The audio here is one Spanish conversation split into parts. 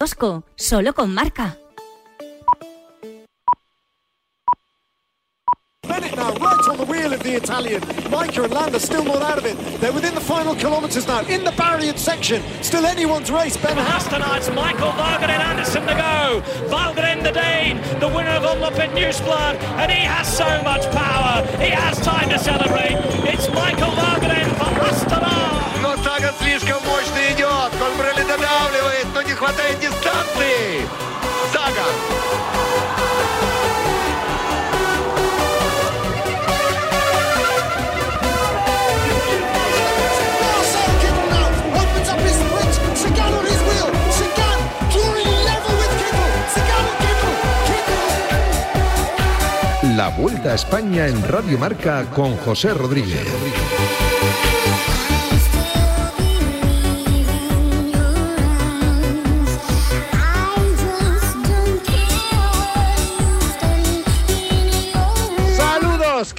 Tosco, solo con marca. Bennett now right on the wheel of the Italian. Micah and Landa still not out of it. They're within the final kilometres now, in the Barrier section. Still anyone's race. Ben tonight's Michael Varganen Anderson to go. Varganen the Dane, the winner of Omloop at Newsblad, and he has so much power. He has time to celebrate. It's Michael Varganen for Astana. Но Саган слишком мощно идет. Кольбрелли додавливает, но не хватает дистанции. Саган. opens up his sprint. Sagan on his wheel. Sagan drawing level with Kittel. Sagan and Kittel. La Vuelta a España en Radio Marca con José Rodríguez.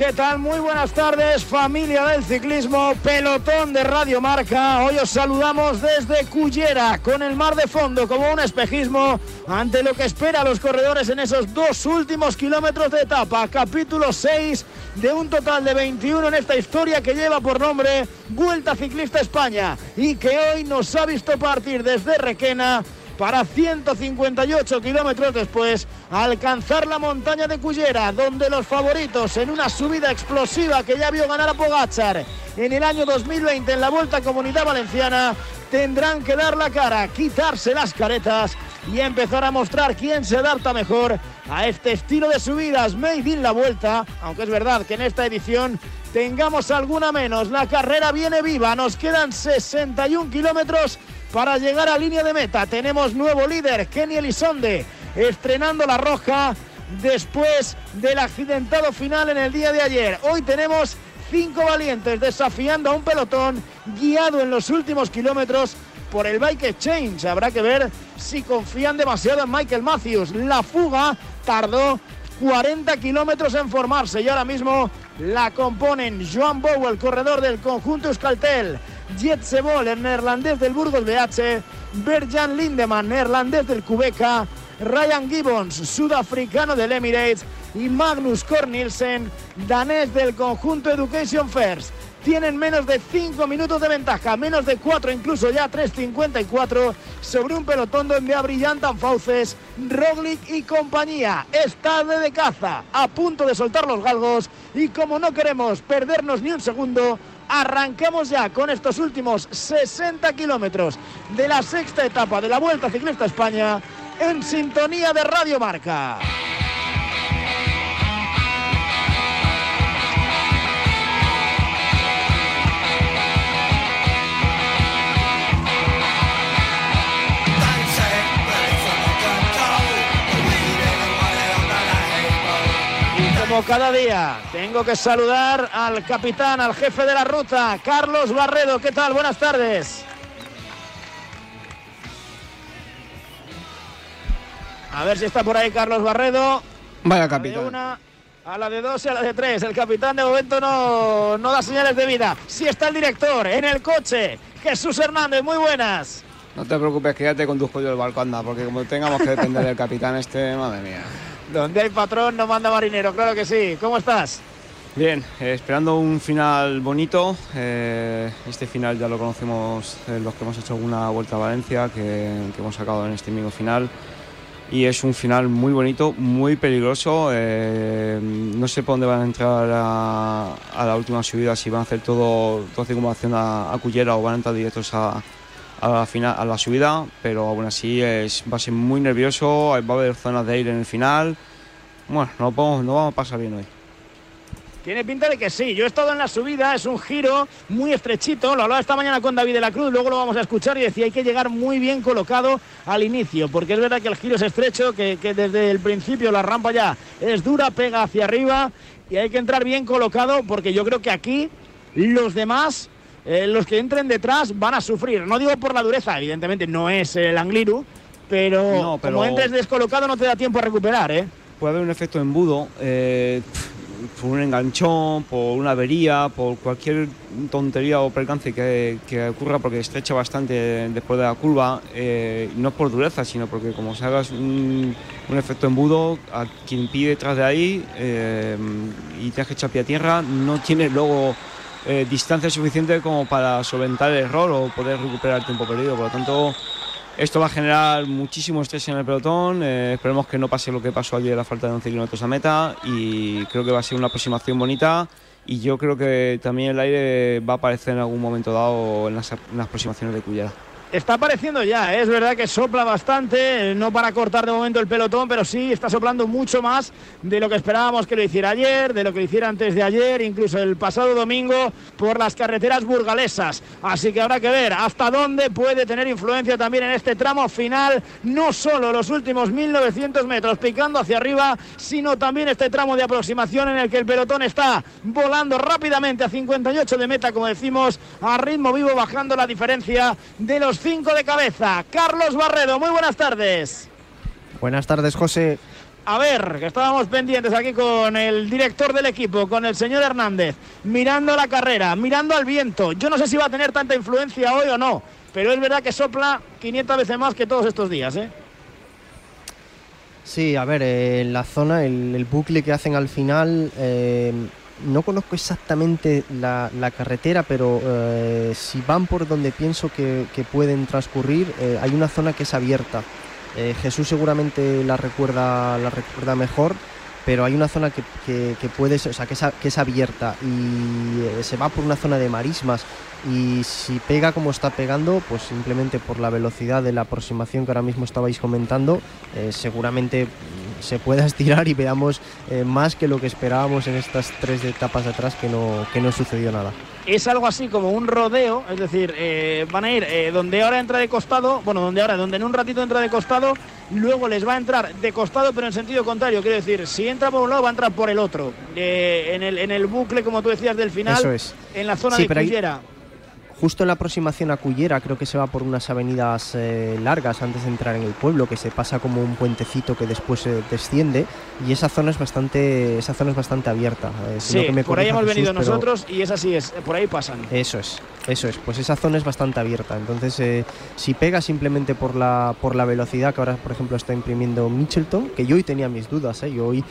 ¿Qué tal? Muy buenas tardes, familia del ciclismo, pelotón de Radio Marca. Hoy os saludamos desde Cullera, con el mar de fondo como un espejismo ante lo que espera a los corredores en esos dos últimos kilómetros de etapa. Capítulo 6 de un total de 21 en esta historia que lleva por nombre Vuelta Ciclista España y que hoy nos ha visto partir desde Requena para 158 kilómetros después alcanzar la montaña de Cullera, donde los favoritos en una subida explosiva que ya vio ganar a Pogachar en el año 2020 en la Vuelta Comunidad Valenciana, tendrán que dar la cara, quitarse las caretas y empezar a mostrar quién se adapta mejor a este estilo de subidas made in la Vuelta, aunque es verdad que en esta edición tengamos alguna menos. La carrera viene viva, nos quedan 61 kilómetros para llegar a línea de meta. Tenemos nuevo líder, Kenny Elizonde, estrenando la roja después del accidentado final en el día de ayer. Hoy tenemos cinco valientes desafiando a un pelotón guiado en los últimos kilómetros por el Bike Exchange. Habrá que ver si confían demasiado en Michael Matthews. La fuga tardó 40 kilómetros en formarse y ahora mismo la componen Joan Bow, el corredor del conjunto Euskaltel, Jet Sebol, el neerlandés del Burgos BH, Berjan Lindemann, neerlandés del Quebeca, Ryan Gibbons, sudafricano del Emirates y Magnus Cornelsen, danés del conjunto Education First. Tienen menos de 5 minutos de ventaja, menos de 4, incluso ya 3.54 sobre un pelotón donde abrillantan Fauces, Roglic y compañía. Está de caza, a punto de soltar los galgos y como no queremos perdernos ni un segundo, arranquemos ya con estos últimos 60 kilómetros de la sexta etapa de la Vuelta Ciclista España en sintonía de Radio Marca. Como cada día, tengo que saludar al capitán, al jefe de la ruta, Carlos Barredo. ¿Qué tal? Buenas tardes. A ver si está por ahí Carlos Barredo. Vaya A la de capitán. una, a la de dos y a la de tres. El capitán de momento no, no da señales de vida. Sí está el director en el coche. Jesús Hernández, muy buenas. No te preocupes que ya te conduzco yo el barco, anda, porque como tengamos que depender del capitán este, madre mía. Donde hay patrón no manda marinero, claro que sí. ¿Cómo estás? Bien, eh, esperando un final bonito. eh, este final ya lo conocemos eh, los que hemos hecho alguna vuelta a Valencia, que, que hemos sacado en este mismo final. Y es un final muy bonito, muy peligroso. eh, no sé por dónde van a entrar a, a la última subida, si van a hacer todo, toda circunvalación a, a Cullera o van a entrar directos a, a la, final, a la subida, pero aún así es, va a ser muy nervioso, va a haber zonas de aire en el final. Bueno, no, podemos- no vamos a pasar bien hoy. Tiene pinta de que sí. Yo he estado en la subida, es un giro muy estrechito. Lo hablaba esta mañana con David de la Cruz, luego lo vamos a escuchar y decía hay que llegar muy bien colocado al inicio, porque es verdad que el giro es estrecho, que, que desde el principio la rampa ya es dura, pega hacia arriba y hay que entrar bien colocado, porque yo creo que aquí los demás, eh, los que entren detrás, van a sufrir. No digo por la dureza, evidentemente no es el Angliru, pero, No, pero- como entres descolocado no te da tiempo a recuperar, ¿eh? puede haber un efecto embudo. eh, por un enganchón, por una avería, por cualquier tontería o percance que, que ocurra, porque estrecha bastante después de la curva, eh, no es por dureza, sino porque como se haga un, un efecto embudo, a quien pide detrás de ahí eh, y te has echar pie a tierra, no tiene luego eh, distancia suficiente como para solventar el error o poder recuperar el tiempo perdido. Por lo tanto, esto va a generar muchísimo estrés en el pelotón. eh, esperemos que no pase lo que pasó ayer la falta de 11 kilómetros a meta y creo que va a ser una aproximación bonita. Y yo creo que también el aire va a aparecer en algún momento dado en las, en las aproximaciones de Cullera. Está apareciendo ya, ¿eh? es verdad que sopla bastante, no para cortar de momento el pelotón, pero sí está soplando mucho más de lo que esperábamos que lo hiciera ayer, de lo que lo hiciera antes de ayer, incluso el pasado domingo por las carreteras burgalesas. Así que habrá que ver hasta dónde puede tener influencia también en este tramo final, no solo los últimos 1900 metros picando hacia arriba, sino también este tramo de aproximación en el que el pelotón está volando rápidamente a 58 de meta, como decimos, a ritmo vivo, bajando la diferencia de los cinco de cabeza. Carlos Barredo, muy buenas tardes. Buenas tardes, José. A ver, que estábamos pendientes aquí con el director del equipo, con el señor Hernández, mirando la carrera, mirando al viento. Yo no sé si va a tener tanta influencia hoy o no, pero es verdad que sopla 500 veces más que todos estos días, ¿eh? Sí, a ver, eh, la zona, el, el bucle que hacen al final, eh, no conozco exactamente la, carretera, pero eh, si van por donde pienso que, que pueden transcurrir, eh, hay una zona que es abierta. Eh, Jesús seguramente la recuerda, la recuerda mejor, pero hay una zona que, que, que puede ser- o sea, que es, abierta y se va por una zona de marismas y si pega como está pegando, pues simplemente por la velocidad de la aproximación que ahora mismo estabais comentando, seguramente se pueda estirar y veamos eh, más que lo que esperábamos en estas tres etapas de atrás que no, que no sucedió nada. Es algo así como un rodeo, es decir, eh, van a ir eh, donde ahora entra de costado, bueno, donde ahora, donde en un ratito entra de costado, luego les va a entrar de costado, pero en sentido contrario, quiero decir, si entra por un lado, va a entrar por el otro. En, el, en el bucle, como tú decías, del final, Eso es. en la zona Sí, de ahí- Cullera. Justo en la aproximación a Cullera, creo que se va por unas avenidas eh, largas antes de entrar en el pueblo, que se pasa como un puentecito que después eh, desciende y esa zona es bastante, esa zona es bastante abierta. eh, Sí, que me por ahí hemos venido Jesús, pero- nosotros y es así, es, por ahí pasan. Eso es, eso es. Pues esa zona es bastante abierta. Entonces, eh, si pega simplemente por la, por la velocidad que ahora, por ejemplo, está imprimiendo Mitchelton, que yo hoy tenía mis dudas, ¿eh? yo hoy,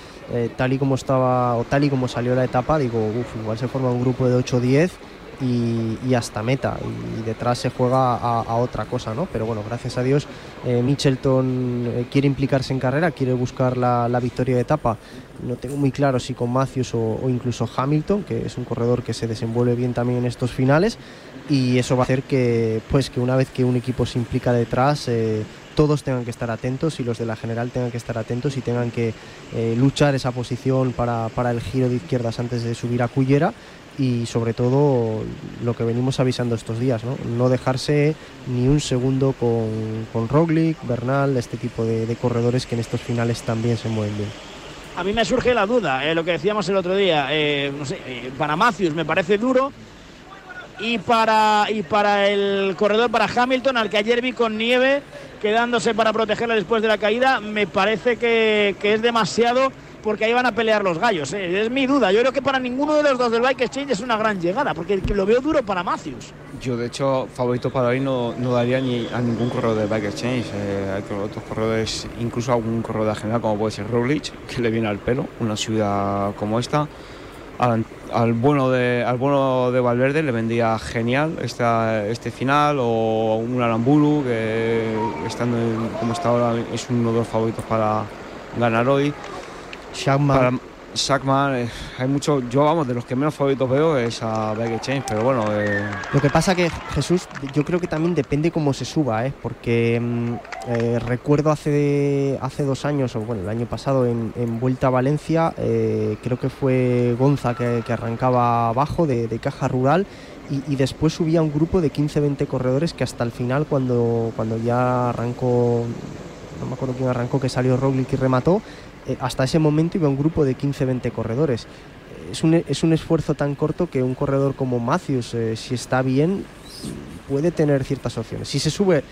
tal y como estaba, o tal y como salió la etapa, digo, uff, igual se forma un grupo de 8 o 10 y, hasta meta. Y detrás se juega a, otra cosa, ¿no? Pero bueno, gracias a Dios, eh, eh, quiere implicarse en carrera, quiere buscar la, la victoria de etapa. No tengo muy claro si con Matthews o, o incluso Hamilton, que es un corredor que se desenvuelve bien también en estos finales. Y eso va a hacer que, pues, que una vez que un equipo se implica detrás, eh, todos tengan que estar atentos y los de la general tengan que estar atentos y tengan que eh, luchar esa posición para, para el giro de izquierdas antes de subir a Cullera y sobre todo lo que venimos avisando estos días, no, no dejarse ni un segundo con, con Roglic, Bernal, este tipo de, corredores que en estos finales también se mueven bien. A mí me surge la duda, eh, lo que decíamos el otro día, eh, eh, para Matthews me parece duro y para, y para el corredor, para Hamilton, al que ayer vi con nieve quedándose para protegerle después de la caída, me parece que, que es demasiado porque ahí van a pelear los gallos. eh. Es mi duda, yo creo que para ninguno de los dos del Bike Exchange es una gran llegada, porque lo veo duro para Matthews. Yo, de hecho, favorito para hoy no, no daría ni a ningún corredor de Bike Exchange. Eh, hay otros corredores, incluso algún corredor de general, como puede ser Roglic, que le viene al pelo, una ciudad como esta. Al, bueno de, al bueno de Valverde le vendría genial esta, este final, o un Aramburu, que estando como está ahora es uno de los favoritos para ganar hoy. Shackman, Para Sackman, eh, hay mucho. Yo, vamos, de los que menos favoritos veo es a Bike Exchange, pero bueno. eh, Lo que pasa que Jesús, yo creo que también depende cómo se suba, ¿eh? porque mm, eh, recuerdo hace, hace dos años, o bueno, el año pasado en, en Vuelta a Valencia, creo que fue Gonza que, que arrancaba abajo de, de caja rural y, y después subía un grupo de 15-20 corredores que hasta el final, cuando, cuando ya arrancó, no me acuerdo quién arrancó, que salió Roglic y remató, hasta ese momento iba un grupo de 15-20 corredores. Es un, es un esfuerzo tan corto que un corredor como Matthews, eh, si está bien, puede tener ciertas opciones. Si se sube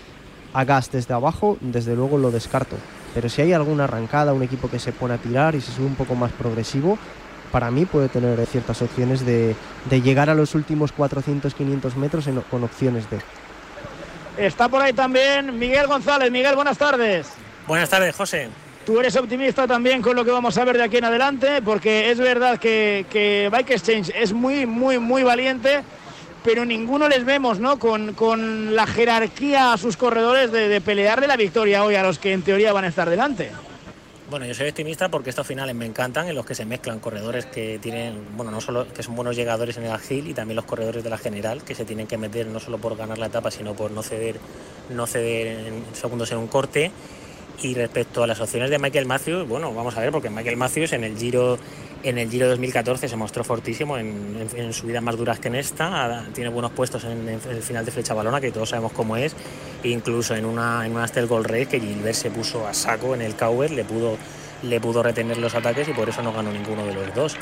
a gas desde abajo, desde luego lo descarto. Pero si hay alguna arrancada, un equipo que se pone a tirar y se sube un poco más progresivo, para mí puede tener ciertas opciones de, llegar a los últimos 400-500 metros con opciones de. Está por ahí también Miguel González. Miguel, buenas tardes. Buenas tardes, José. Tú eres optimista también con lo que vamos a ver de aquí en adelante, porque es verdad que, que Bike Exchange es muy, muy, muy valiente, pero ninguno les vemos ¿no? con, la jerarquía a sus corredores de, de pelearle la victoria hoy a los que en teoría van a estar delante. Bueno, yo soy optimista porque estos finales me encantan en los que se mezclan corredores que tienen, bueno, no solo que son buenos llegadores en el Agil y también los corredores de la general que se tienen que meter no solo por ganar la etapa, sino por no ceder, no ceder en segundos en un corte. Y respecto a las opciones de Michael Matthews, bueno, vamos a ver, porque Michael Matthews en el Giro en el Giro 2014 se mostró fortísimo en, en, subidas más duras que en esta. Tiene buenos puestos en, el final de Flecha Balona, que todos sabemos cómo es. Incluso en una, en una Astel Gold Race que Gilbert se puso a saco en el Cowher, le pudo, le pudo retener los ataques y por eso no ganó ninguno de los dos.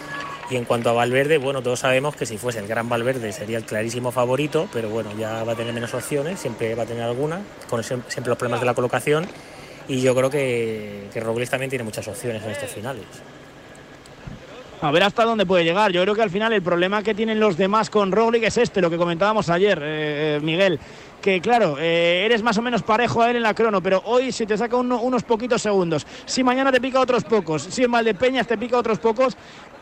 Y en cuanto a Valverde, bueno, todos sabemos que si fuese el gran Valverde sería el clarísimo favorito, pero bueno, ya va a tener menos opciones, siempre va a tener alguna, con siempre los problemas de la colocación. Y yo creo que, que Robles también tiene muchas opciones en estos finales a ver hasta dónde puede llegar. Yo creo que al final el problema que tienen los demás con Roglic es este, lo que comentábamos ayer, eh, eh, Miguel. Que claro, eh, eres más o menos parejo a él en la crono, pero hoy si te saca unos poquitos segundos, si mañana te pica otros pocos, si en Valdepeñas te pica otros pocos,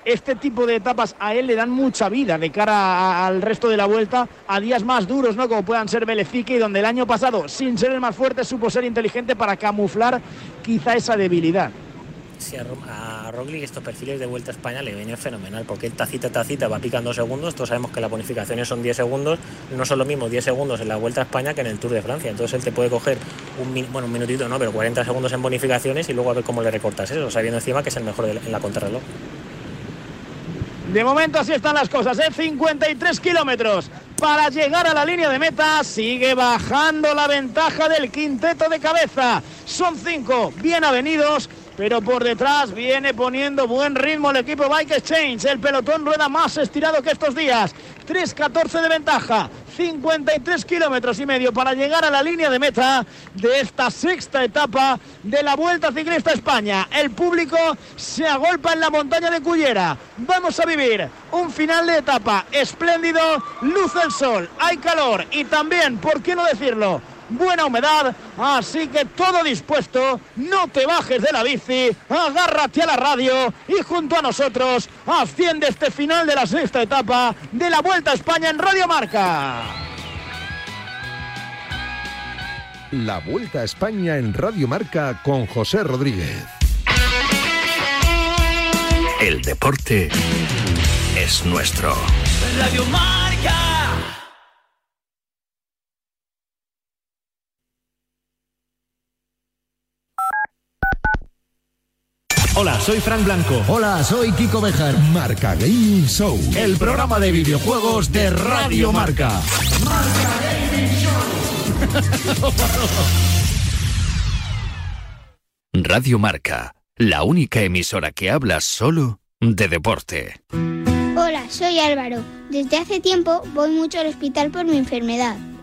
este tipo de etapas a él le dan mucha vida de cara al resto de la vuelta, a días más duros, ¿no? Como puedan ser Belecique, y donde el año pasado, sin ser el más fuerte, supo ser inteligente para camuflar quizá esa debilidad si a, Roglic estos perfiles de Vuelta a España le vienen fenomenal, porque tacita tacita va picando segundos, todos sabemos que las bonificaciones son 10 segundos, no son lo mismo 10 segundos en la Vuelta a España que en el Tour de Francia, entonces él te puede coger un, bueno, un minutito, no, pero 40 segundos en bonificaciones y luego a ver cómo le recortas eso, sabiendo encima que es el mejor en la contrarreloj. De momento así están las cosas, ¿eh? 53 kilómetros para llegar a la línea de meta. Sigue bajando la ventaja del quinteto de cabeza. Son cinco bien avenidos pero por detrás viene poniendo buen ritmo el equipo Bike Exchange. El pelotón rueda más estirado que estos días. 3.14 de ventaja, 53 kilómetros y medio para llegar a la línea de meta de esta sexta etapa de la Vuelta Ciclista España. El público se agolpa en la montaña de Cullera. Vamos a vivir un final de etapa espléndido, luz del sol, hay calor y también, ¿por qué no decirlo? Buena humedad, así que todo dispuesto, no te bajes de la bici, agárrate a la radio y junto a nosotros asciende este final de la sexta etapa de la Vuelta a España en Radio Marca. La Vuelta a España en Radio Marca con José Rodríguez. El deporte es nuestro. Radio Marca. Hola, soy Frank Blanco. Hola, soy Kiko Bejar. Marca Gaming Show. El programa de videojuegos de Radio Marca. Marca Gaming Show. Radio Marca, la única emisora que habla solo de deporte. Hola, soy Álvaro. Desde hace tiempo voy mucho al hospital por mi enfermedad.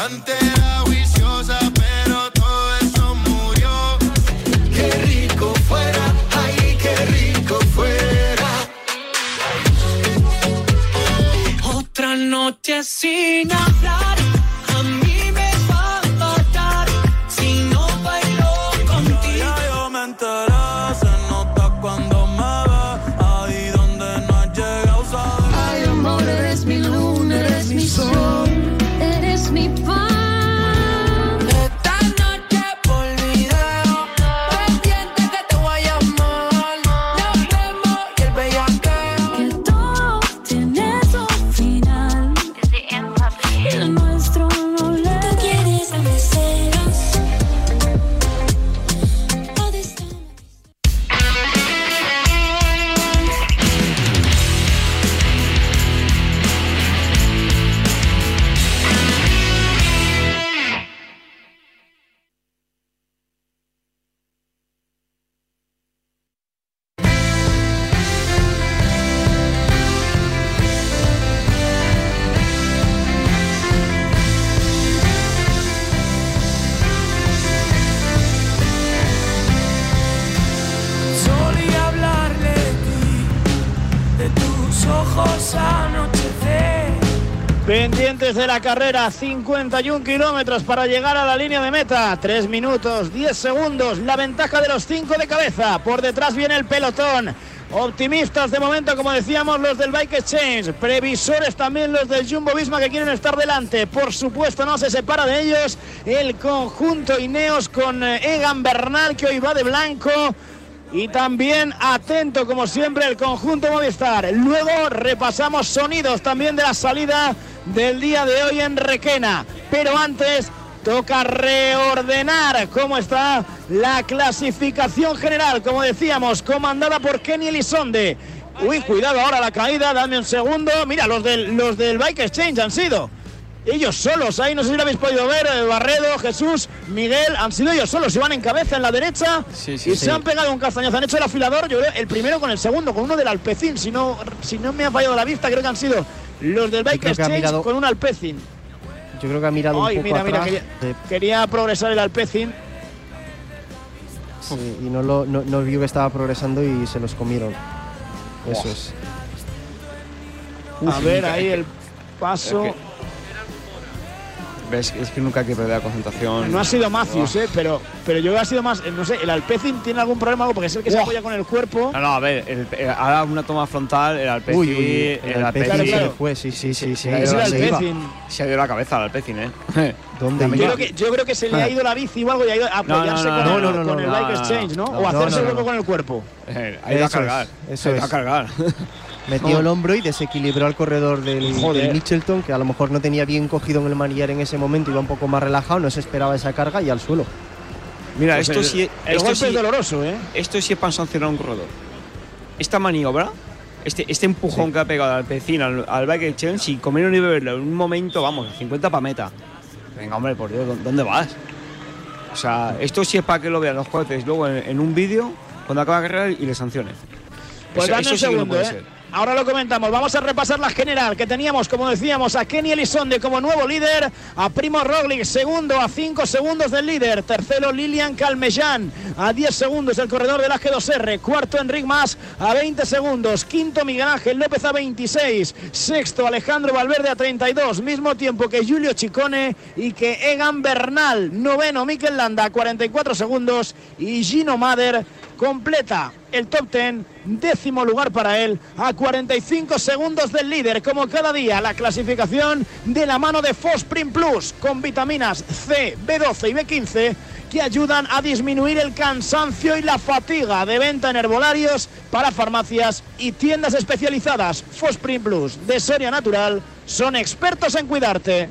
Antes era viciosa, pero todo eso murió. Qué rico fuera, ay, qué rico fuera. Otra noche sin hablar. De la carrera, 51 kilómetros para llegar a la línea de meta. 3 minutos, 10 segundos. La ventaja de los 5 de cabeza. Por detrás viene el pelotón. Optimistas de momento, como decíamos, los del Bike Exchange. Previsores también los del Jumbo Visma que quieren estar delante. Por supuesto, no se separa de ellos el conjunto Ineos con eh, Egan Bernal, que hoy va de blanco. Y también atento, como siempre, el conjunto Movistar. Luego repasamos sonidos también de la salida del día de hoy en Requena. Pero antes toca reordenar cómo está la clasificación general, como decíamos, comandada por Kenny Elizonde. Uy, cuidado ahora la caída, dame un segundo. Mira, los del, los del Bike Exchange han sido. Ellos solos, ahí no sé si lo habéis podido ver, eh, Barredo, Jesús, Miguel, han sido ellos solos, se van en cabeza en la derecha sí, y sí. se han pegado un castañazo, han hecho el afilador, yo creo, el primero con el segundo, con uno del Alpecin, si no, si no me ha fallado la vista, creo que han sido los del Bike creo que ha Exchange mirado- con un Alpecin. Yo creo que ha mirado Ay, un poco mira, mira, atrás quería, quería progresar el Alpecin. sí, y no, lo, no, no vio que estaba progresando y se los comieron. Eso es. A ver, ahí el paso. Es que- ¿Ves? Es que nunca hay que perder la concentración. No ha sido Matthews, eh, pero, pero yo creo que ha sido más. eh, No sé, el Alpecin tiene algún problema, algo, porque es el que se apoya con el cuerpo. No, no, a ver, el, el- ahora una toma frontal, el Alpecin. Uy, uy, uy, el Alpecin Claro, se claro. le fue, sí, sí, sí. sí, se, le ha ido Es la- el. Alpecin. Se ha ido la cabeza al Alpecin, ¿eh? ¿Dónde Yo creo, que, yo creo que se le ha ido la bici o algo y ha ido a No, no, apoyarse no, con, no, el, no, con el Bike no, Exchange, ¿no? no, o no, hacerse hueco no. con el cuerpo. Eh, ha ido a Eso cargar. es, eso ha ido a cargar. Metió el hombro y desequilibró al corredor del, del Mitchelton, que a lo mejor no tenía bien cogido en el manillar en ese momento, iba un poco más relajado, no se esperaba esa carga y al suelo. Mira, Pues esto el, sí, el esto golpe sí, es doloroso, ¿eh? esto sí es para sancionar a un corredor. Esta maniobra, este, este empujón que ha pegado al Alpecin al, al Bike Exchange, si comieron y beberlo en un momento, vamos, 50 para meta. Venga, hombre, por Dios, ¿dó- ¿dónde vas? O sea, esto sí es para que lo vean los jueces luego en, en un vídeo, cuando acaba la carrera y le sancionen. Pues Eso- dame eso un sí que no puede ¿eh? ser. Ahora lo comentamos. Vamos a repasar la general que teníamos, como decíamos, a Kenny Elizonde como nuevo líder, a Primo Roglic segundo a 5 segundos del líder, tercero Lilian Calmellán a 10 segundos el corredor del AG2R, cuarto Enric Mas a 20 segundos, quinto Miguel Ángel López a 26, sexto Alejandro Valverde a 32, mismo tiempo que Julio Chicone y que Egan Bernal, noveno Mikel Landa a 44 segundos y Gino Mader completa el top 10, décimo lugar para él, a 45 segundos del líder, como cada día, la clasificación de la mano de Fosprin Plus, con vitaminas C, B12 y B15, que ayudan a disminuir el cansancio y la fatiga de venta en herbolarios para farmacias y tiendas especializadas. Fosprin Plus, de Soria Natural, son expertos en cuidarte.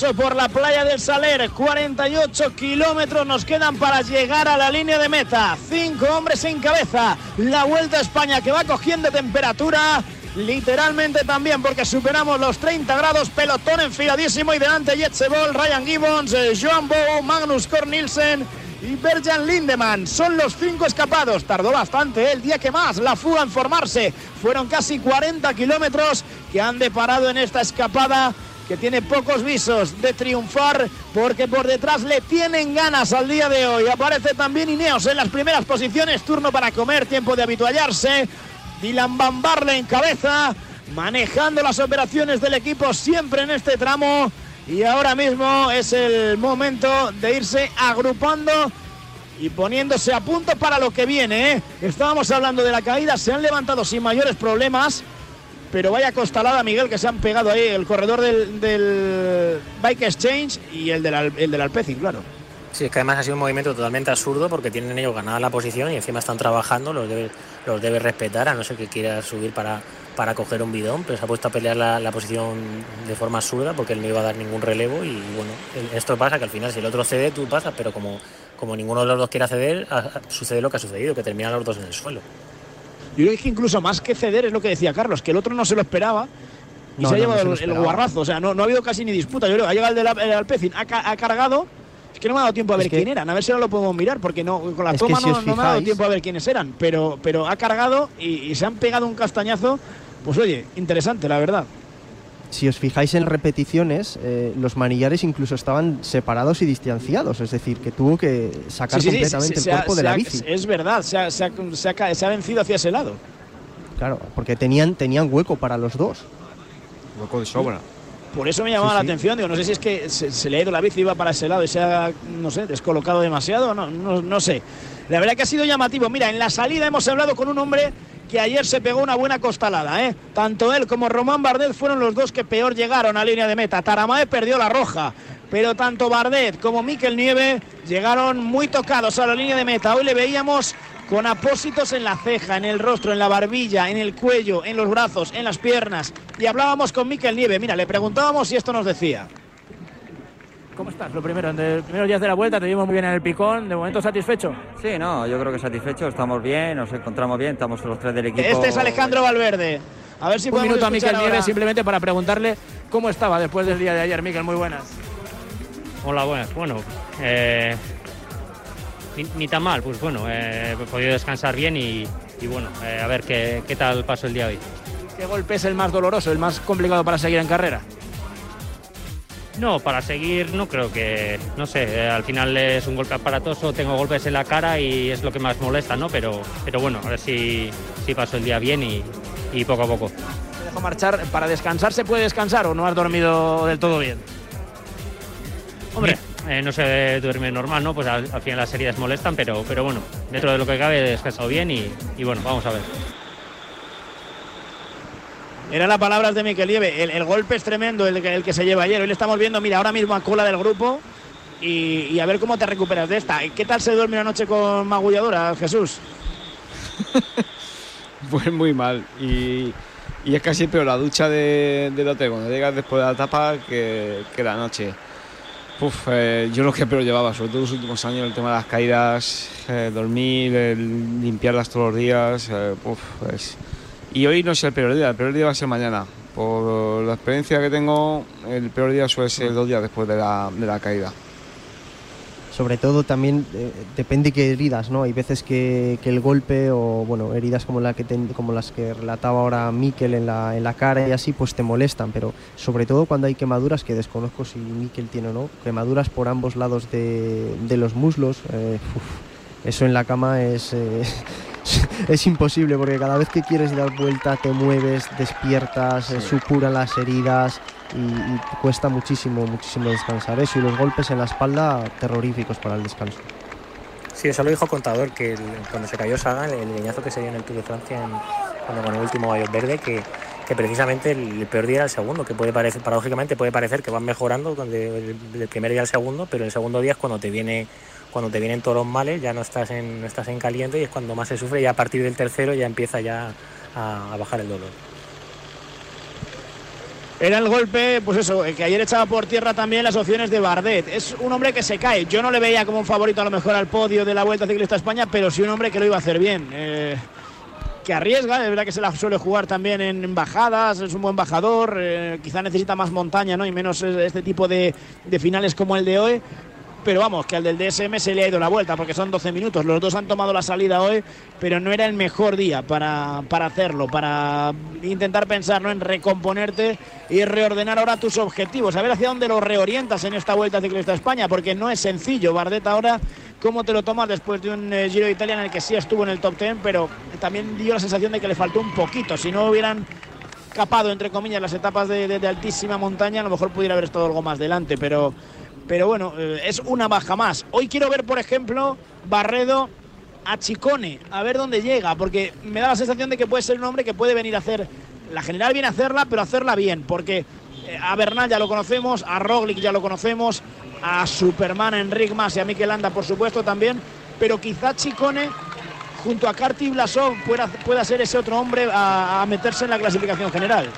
Paso por la playa del Saler, 48 kilómetros nos quedan para llegar a la línea de meta. Cinco hombres en cabeza. La Vuelta a España que va cogiendo temperatura. Literalmente también porque superamos los 30 grados, pelotón enfiladísimo y delante Jetsebol, Ryan Gibbons, eh, Joan Bow, Magnus Cornilsen y Berjan Lindemann. Son los cinco escapados. Tardó bastante ¿eh? el día que más la fuga en formarse. Fueron casi 40 kilómetros que han deparado en esta escapada que tiene pocos visos de triunfar porque por detrás le tienen ganas al día de hoy. Aparece también Ineos en las primeras posiciones, turno para comer, tiempo de habituallarse. Dylan Van Barle en cabeza, manejando las operaciones del equipo siempre en este tramo. Y ahora mismo es el momento de irse agrupando y poniéndose a punto para lo que viene. ¿eh? Estábamos hablando de la caída, se han levantado sin mayores problemas. Pero vaya costalada, Miguel, que se han pegado ahí el corredor del, Bike Exchange y el del, el del Alpecin, claro. Sí, es que además ha sido un movimiento totalmente absurdo porque tienen ellos ganada la posición y encima están trabajando, los los debe respetar, a no ser que quiera subir para, para coger un bidón, pero se ha puesto a pelear la, posición de forma absurda porque él no iba a dar ningún relevo y bueno, esto pasa que al final si el otro cede, tú pasas, pero como, como ninguno de los dos quiera ceder, sucede lo que ha sucedido, que terminan los dos en el suelo. Yo creo que incluso más que ceder es lo que decía Carlos, que el otro no se lo esperaba y No, se ha no, llevado no se lo el- guarrazo. O sea, no, no ha habido casi ni disputa. Yo creo ha llegado el del el Alpecin, ha, ca- ha cargado. Es que no me ha dado tiempo a ver Es que- quién eran. A ver si ahora lo podemos mirar, porque no, con la toma si no, me ha dado tiempo a ver quiénes eran. Pero, pero ha cargado y, y se han pegado un castañazo. Pues oye, interesante, la verdad. Si os fijáis en repeticiones, eh, los manillares incluso estaban separados y distanciados, es decir, que tuvo que sacar Sí, sí, sí, completamente el ha- cuerpo de la ha- bici. Es verdad, se ha, se ha- se ha ca- se ha vencido hacia ese lado. Claro, porque tenían, tenían hueco para los dos. Hueco de sobra. Por eso me llamaba Sí, la sí. atención. Digo, no sé si es que se, se le ha ido la bici, iba para ese lado y se ha, no sé, descolocado demasiado. No, no, no sé. La verdad que ha sido llamativo. Mira, en la salida hemos hablado con un hombre que ayer se pegó una buena costalada. ¿eh? Tanto él como Román Bardet fueron los dos que peor llegaron a línea de meta. Taramae perdió la roja. Pero tanto Bardet como Miquel Nieve llegaron muy tocados a la línea de meta. Hoy le veíamos con apósitos en la ceja, en el rostro, en la barbilla, en el cuello, en los brazos, en las piernas. Y hablábamos con Miquel Nieve. Mira, le preguntábamos y esto nos decía. ¿Cómo estás? Lo primero, en los primeros días de la vuelta te vimos muy bien en el picón. ¿De momento satisfecho? Sí, no, yo creo que satisfecho, estamos bien, nos encontramos bien, estamos los tres del equipo. Este es Alejandro Valverde. A ver si Un podemos minuto a Miquel ahora- Nieve simplemente para preguntarle cómo estaba después del día de ayer. Miquel, muy buenas. Hola, buenas. Bueno, eh, ni, ni tan mal, pues bueno, eh, he podido descansar bien y, y bueno, eh, a ver qué, qué tal pasó el día hoy. ¿Qué golpe es el más doloroso, el más complicado para seguir en carrera? No, para seguir no creo que, no sé, eh, al final es un golpe aparatoso, tengo golpes en la cara y es lo que más molesta, ¿no? Pero, pero bueno, a ver si, si paso el día bien y, y poco a poco. Te dejo marchar. ¿Para descansar se puede descansar o no has dormido del todo bien? Hombre, eh, no se duerme normal, ¿no? Pues al, al final las heridas molestan, pero, pero bueno, dentro de lo que cabe he descansado bien y, y bueno, vamos a ver. Eran las palabras de Miquel. El, el golpe es tremendo el que, el que se lleva ayer. Hoy le estamos viendo, mira, ahora mismo a cola del grupo. Y, y a ver cómo te recuperas de esta. ¿Qué tal se duerme una noche con magulladora, Jesús? Pues muy mal. Y, y es casi peor la ducha de, del hotel cuando llegas después de la etapa que, que la noche. Uf, eh, yo lo que peor llevaba, sobre todo los últimos años, el tema de las caídas, eh, dormir, limpiarlas todos los días. eh, uf, pues. Y hoy no es el peor día, el peor día va a ser mañana. Por la experiencia que tengo, el peor día suele ser dos días después de la, de la caída. Sobre todo también eh, depende qué heridas, ¿no? Hay veces que, que el golpe o bueno, heridas como, la que ten- como las que relataba ahora Miquel en la, en la cara y así, pues te molestan, pero sobre todo cuando hay quemaduras, que desconozco si Miquel tiene o no, quemaduras por ambos lados de, de los muslos, eh, uf, eso en la cama es, eh, es imposible porque cada vez que quieres dar vuelta te mueves, despiertas, eh, supuran las heridas y, cuesta muchísimo, muchísimo descansar eso y los golpes en la espalda terroríficos para el descanso. Sí, eso lo dijo Contador, que cuando se cayó Sagan, el leñazo que se dio en el Tour de Francia, en- cuando ganó el último Gallo Verde, que, que precisamente el, peor día era el segundo, que puede parecer, paradójicamente puede parecer que van mejorando donde el, primer día al segundo, pero el segundo día es cuando te viene cuando te vienen todos los males, ya no estás en, no estás en caliente y es cuando más se sufre y a partir del tercero ya empieza ya a bajar el dolor. Era el golpe, pues eso, que ayer echaba por tierra también las opciones de Bardet. Es un hombre que se cae. Yo no le veía como un favorito a lo mejor al podio de la Vuelta Ciclista a España, pero sí un hombre que lo iba a hacer bien. Eh, que arriesga, es verdad que se la suele jugar también en bajadas, es un buen bajador, eh, quizá necesita más montaña ¿no? y menos eh, este tipo de, de finales como el de hoy. Pero vamos, que al del DSM se le ha ido la vuelta porque son 12 minutos. Los dos han tomado la salida hoy, pero no era el mejor día para, para hacerlo, para intentar pensar ¿no? en recomponerte y reordenar ahora tus objetivos, a ver hacia dónde los reorientas en esta Vuelta Ciclista a España, porque no es sencillo. Bardet ahora, ¿cómo te lo tomas después de un eh, Giro de Italia en el que sí estuvo en el top 10, pero también dio la sensación de que le faltó un poquito? Si no hubieran capado, entre comillas, las etapas de, de- de altísima montaña, a lo mejor pudiera haber estado algo más delante, pero, pero bueno, eh, es una baja más. Hoy quiero ver, por ejemplo, Barredo a Chicone, a ver dónde llega, porque me da la sensación de que puede ser un hombre que puede venir a hacer, la general viene a hacerla, pero hacerla bien, porque eh, a Bernal ya lo conocemos, a Roglic ya lo conocemos, a Superman, a Enric Mas y a Mikel por supuesto, también. Pero quizá Chicone, junto a Karti y Blasov, pueda, pueda ser ese otro hombre a meterse en la clasificación general.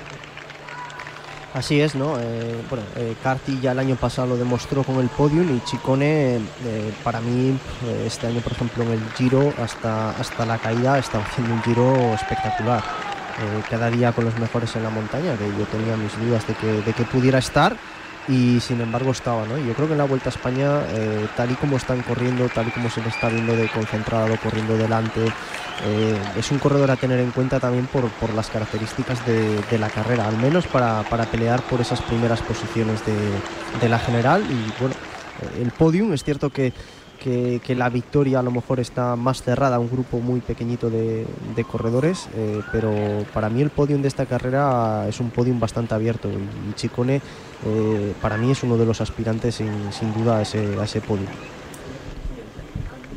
Así es, ¿no? Eh, bueno, eh, Carti ya el año pasado lo demostró con el podium y Chicone, eh, para mí, eh, este año, por ejemplo, en el Giro, hasta, hasta la caída, estaba haciendo un Giro espectacular. Cada día con los mejores en la montaña, que yo tenía mis dudas de que, de que pudiera estar y sin embargo estaba, ¿no? Yo creo que en la Vuelta a España, eh, tal y como están corriendo, tal y como se le está viendo de concentrado, corriendo delante, eh, es un corredor a tener en cuenta también por, por las características de, de la carrera, al menos para, para pelear por esas primeras posiciones de, de la general. Y bueno, el podium, es cierto que, que, que la victoria a lo mejor está más cerrada, un grupo muy pequeñito de, de corredores, eh, pero para mí el podium de esta carrera es un podium bastante abierto y Chicone eh, para mí es uno de los aspirantes sin, sin duda a ese, a ese podium.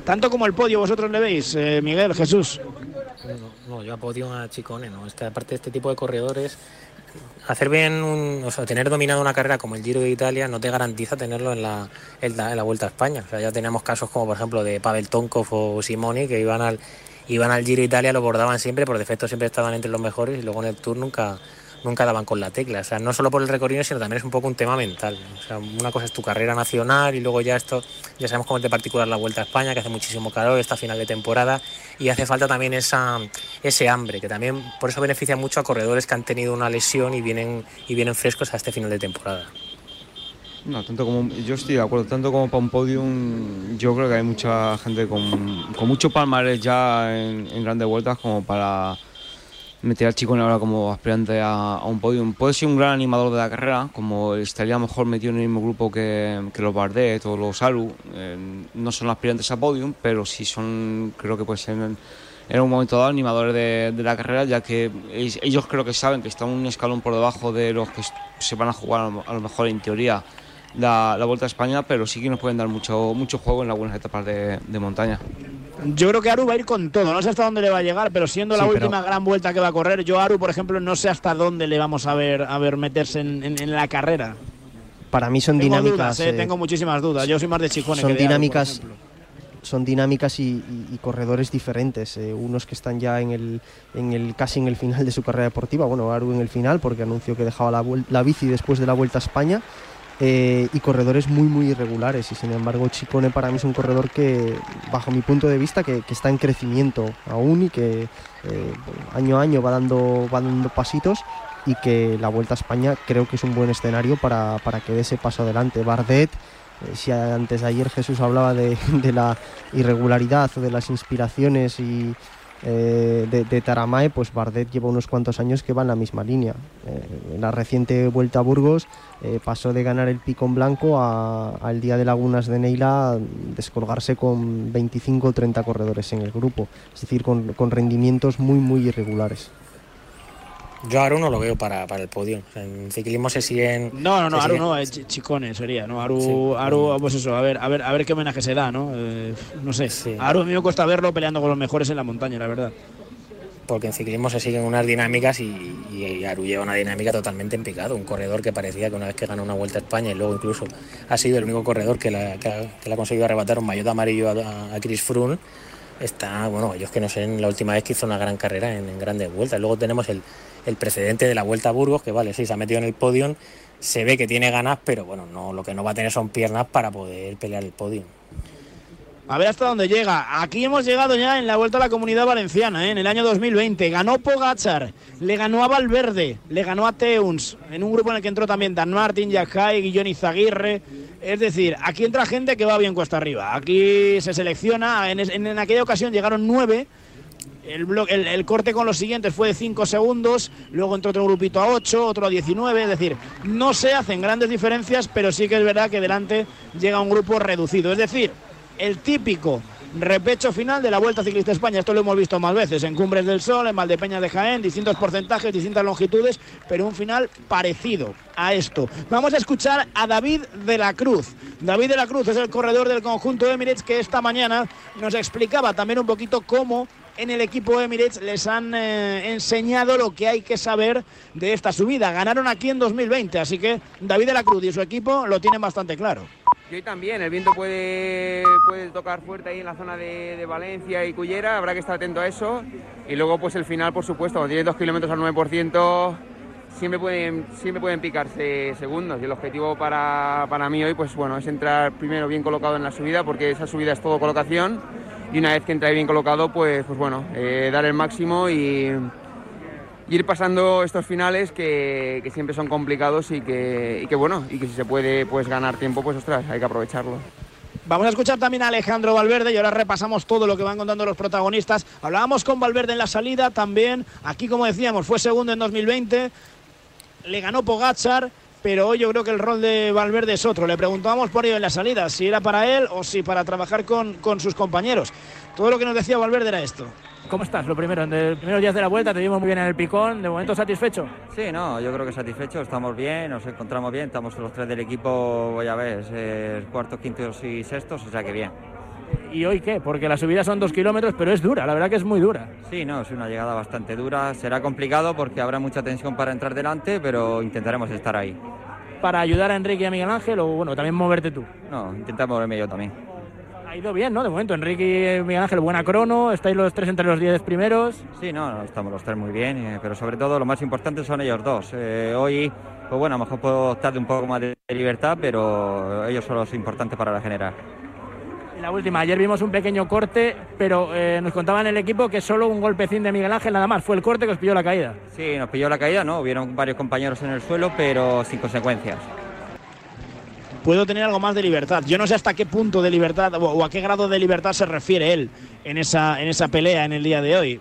Tanto como el podio, vosotros le veis, eh, Miguel, Jesús. No, yo apoyo a Chicone, ¿no? Es que aparte de este tipo de corredores, hacer bien, un- o sea, tener dominado una carrera como el Giro de Italia no te garantiza tenerlo en la, en la, en la Vuelta a España. O sea, ya tenemos casos como, por ejemplo, de Pavel Tonkov o Simoni, que iban al, iban al Giro de Italia, lo bordaban siempre, por defecto siempre estaban entre los mejores y luego en el Tour nunca, nunca daban con la tecla. O sea, no solo por el recorrido, sino también es un poco un tema mental. O sea, una cosa es tu carrera nacional y luego ya esto, ya sabemos cómo es de particular la Vuelta a España, que hace muchísimo calor, esta final de temporada, y hace falta también esa, ese hambre, que también por eso beneficia mucho a corredores que han tenido una lesión y vienen, y vienen frescos a este final de temporada. No, tanto como yo estoy de acuerdo, tanto como para un podium, yo creo que hay mucha gente con, con mucho palmarés ya en, en grandes vueltas como para meter al chico ahora como aspirante a, a un podium. Puede ser un gran animador de la carrera, como estaría mejor metido en el mismo grupo que, que los Bardet o los Aru. Eh, no son aspirantes a podium, pero sí son, creo que puede ser en, en un momento dado animadores de, de la carrera, ya que ellos creo que saben que están un escalón por debajo de los que se van a jugar a lo mejor en teoría la, la Vuelta a España, pero sí que nos pueden dar mucho, mucho juego en las buenas etapas de, de montaña. Yo creo que Aru va a ir con todo. No sé hasta dónde le va a llegar, pero siendo la Sí, pero- última gran vuelta que va a correr, yo Aru, por ejemplo, no sé hasta dónde le vamos a ver, a ver meterse en, en- en la carrera. Para mí son tengo dinámicas. dudas, eh, eh, tengo muchísimas dudas. Yo soy más de Chicone son que de Aru, por dinámicas son dinámicas y, y- y corredores diferentes eh, unos que están ya en el, en el casi en el final de su carrera deportiva bueno Aru en el final porque anunció que dejaba la, la bici después de la vuelta a España eh, y corredores muy muy irregulares. Y sin embargo Chicone para mí es un corredor que bajo mi punto de vista que, está en crecimiento aún y que eh, año a año va dando va dando pasitos y que la vuelta a España creo que es un buen escenario para, para que dé ese paso adelante. Bardet eh, si antes de ayer Jesús hablaba de, de la irregularidad o de las inspiraciones y eh, de, de Taramae, pues Bardet lleva unos cuantos años que va en la misma línea. Eh, en la reciente vuelta a Burgos eh, pasó de ganar el pico en blanco al día de Lagunas de Neila descolgarse con 25 o 30 corredores en el grupo, es decir, con, con rendimientos muy muy irregulares. Yo Aru no lo veo para, para el podio. En ciclismo se siguen. No, no, no, Aru siguen- no, Ch- Chicone sería, ¿no? Aru, Sí. Aru, pues eso, a ver, a ver, a ver qué homenaje se da, ¿no? Eh, no sé. Aru a mí me cuesta verlo peleando con los mejores en la montaña, la verdad. porque en ciclismo se siguen unas dinámicas y, y Aru lleva una dinámica totalmente en picado. Un corredor que parecía que una vez que ganó una vuelta a España y luego incluso ha sido el único corredor que, la, que, ha, que le ha conseguido arrebatar un maillot amarillo a, a Chris Froome. Está, bueno, ellos que no sé, la última vez que hizo una gran carrera en, en grandes vueltas. Luego tenemos el, el precedente de la Vuelta a Burgos, que vale, sí, se ha metido en el podio, se ve que tiene ganas, pero bueno, no, lo que no va a tener son piernas para poder pelear el podio. A ver hasta dónde llega. Aquí hemos llegado ya en la vuelta a la comunidad valenciana, ¿eh? en el año 2020. Ganó Pogachar, le ganó a Valverde, le ganó a Teuns, en un grupo en el que entró también Dan Martin, Haig, Guillón Izaguirre. Es decir, aquí entra gente que va bien cuesta arriba. Aquí se selecciona. En- en aquella ocasión llegaron nueve. El, corte con los siguientes fue de 5 segundos, luego entró otro grupito a 8, otro a 19, es decir, no se hacen grandes diferencias, pero sí que es verdad que delante llega un grupo reducido. Es decir, el típico repecho final de la Vuelta Ciclista España. Esto lo hemos visto más veces, en Cumbres del Sol, en Valdepeñas de Jaén, distintos porcentajes, distintas longitudes, pero un final parecido a esto. Vamos a escuchar a David de la Cruz. David de la Cruz es el corredor del conjunto Emirates que esta mañana nos explicaba también un poquito cómo en el equipo Emirates les han eh, enseñado lo que hay que saber de esta subida. Ganaron aquí en 2020, así que David de la Cruz y su equipo lo tienen bastante claro. Y hoy también, el viento puede, puede tocar fuerte ahí en la zona de, de Valencia y Cullera, habrá que estar atento a eso. Y luego pues el final, por supuesto, cuando tiene dos kilómetros al 9%, siempre pueden, siempre pueden picarse segundos. Y el objetivo para, para mí hoy pues bueno, es entrar primero bien colocado en la subida, porque esa subida es todo colocación. Y una vez que entra bien colocado, pues, pues bueno, eh, dar el máximo y, y ir pasando estos finales que, que siempre son complicados y que, y que bueno, y que si se puede pues ganar tiempo, pues ostras, hay que aprovecharlo. Vamos a escuchar también a Alejandro Valverde y ahora repasamos todo lo que van contando los protagonistas. Hablábamos con Valverde en la salida también. Aquí, como decíamos, fue segundo en 2020. Le ganó Pogachar, pero hoy yo creo que el rol de Valverde es otro. Le preguntábamos por ello en la salida, si era para él o si para trabajar con, con sus compañeros. Todo lo que nos decía Valverde era esto. ¿Cómo estás? Lo primero, en los primeros días de la vuelta te vimos muy bien en el picón. ¿De momento satisfecho? Sí, no, yo creo que satisfecho, estamos bien, nos encontramos bien, estamos los tres del equipo, voy a ver, es cuartos, quintos y sextos, o sea que bien. ¿Y hoy qué? Porque la subida son dos kilómetros, pero es dura, la verdad que es muy dura. Sí, no, es una llegada bastante dura, será complicado porque habrá mucha tensión para entrar delante, pero intentaremos estar ahí. ¿Para ayudar a Enrique y a Miguel Ángel o bueno, también moverte tú? No, intentamos moverme yo también. Ha ido bien, ¿no? De momento, Enrique y Miguel Ángel, buena crono, estáis los tres entre los diez primeros. Sí, no, no, estamos los tres muy bien, eh, pero sobre todo lo más importante son ellos dos. Eh, hoy, pues bueno, a lo mejor puedo optar de un poco más de libertad, pero ellos son los importantes para la general. La última, ayer vimos un pequeño corte, pero eh, nos contaban en el equipo que solo un golpecín de Miguel Ángel nada más, fue el corte que os pilló la caída. Sí, nos pilló la caída, ¿no? Hubieron varios compañeros en el suelo, pero sin consecuencias. Puedo tener algo más de libertad. Yo no sé hasta qué punto de libertad o, o a qué grado de libertad se refiere él en esa, en esa pelea en el día de hoy.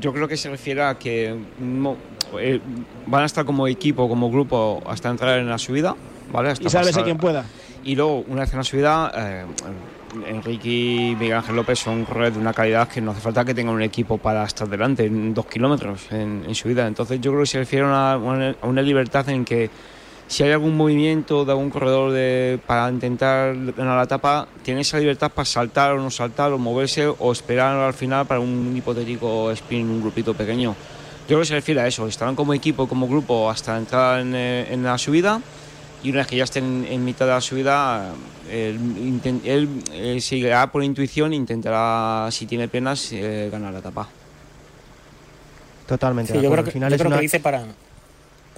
Yo creo que se refiere a que no- eh, van a estar como equipo, como grupo, hasta entrar en la subida, ¿vale? Hasta Y sálvese pasar- quien pueda. Y luego, una vez en la subida, eh, Enrique y Miguel Ángel López son corredores de una calidad que no hace falta que tengan un equipo para estar delante en dos kilómetros en, en subida. Entonces yo creo que se refiere a una, una- a una libertad en que si hay algún movimiento de algún corredor de- para intentar ganar la etapa, tiene esa libertad para saltar o no saltar, o moverse, o esperar al final para un hipotético sprint, un grupito pequeño. Yo creo que se refiere a eso, estarán como equipo, como grupo, hasta entrar en, eh, en la subida y una vez que ya estén en mitad de la subida, él, inten- él, eh, seguirá por intuición e intentará, si tiene penas, eh, ganar la etapa. Totalmente. Sí, yo creo que, Al final yo es creo una- que dice para,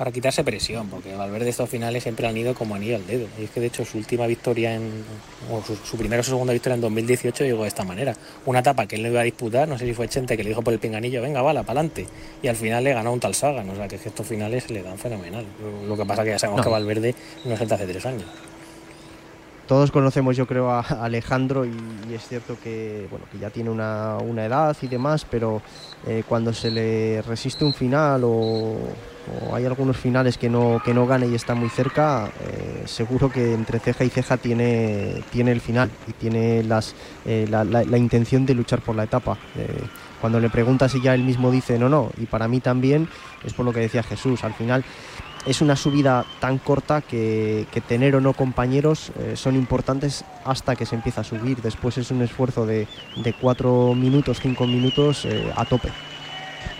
para quitarse presión, porque Valverde estos finales siempre han ido como anillo al dedo. Y es que de hecho su última victoria, en, o su, su primera o su segunda victoria en 2018 llegó de esta manera. Una etapa que él no iba a disputar, no sé si fue Chente que le dijo por el pinganillo, venga, bala, para adelante. Y al final le ganó un tal Sagan, o sea que, es que estos finales le dan fenomenal. Lo que pasa que ya sabemos No. que Valverde no es el de hace tres años. Todos conocemos, yo creo, a Alejandro y, es cierto que, bueno, que ya tiene una, una edad y demás, pero eh, cuando se le resiste un final o, hay algunos finales que no, que no gana y está muy cerca, eh, seguro que entre ceja y ceja tiene, tiene el final y tiene las, eh, la, intención de luchar por la etapa. Cuando le preguntas y ya él mismo dice no, no, y para mí también es por lo que decía Jesús, al final es una subida tan corta que, que tener o no compañeros eh, son importantes hasta que se empieza a subir. Después es un esfuerzo de, de cuatro minutos, cinco minutos eh, a tope.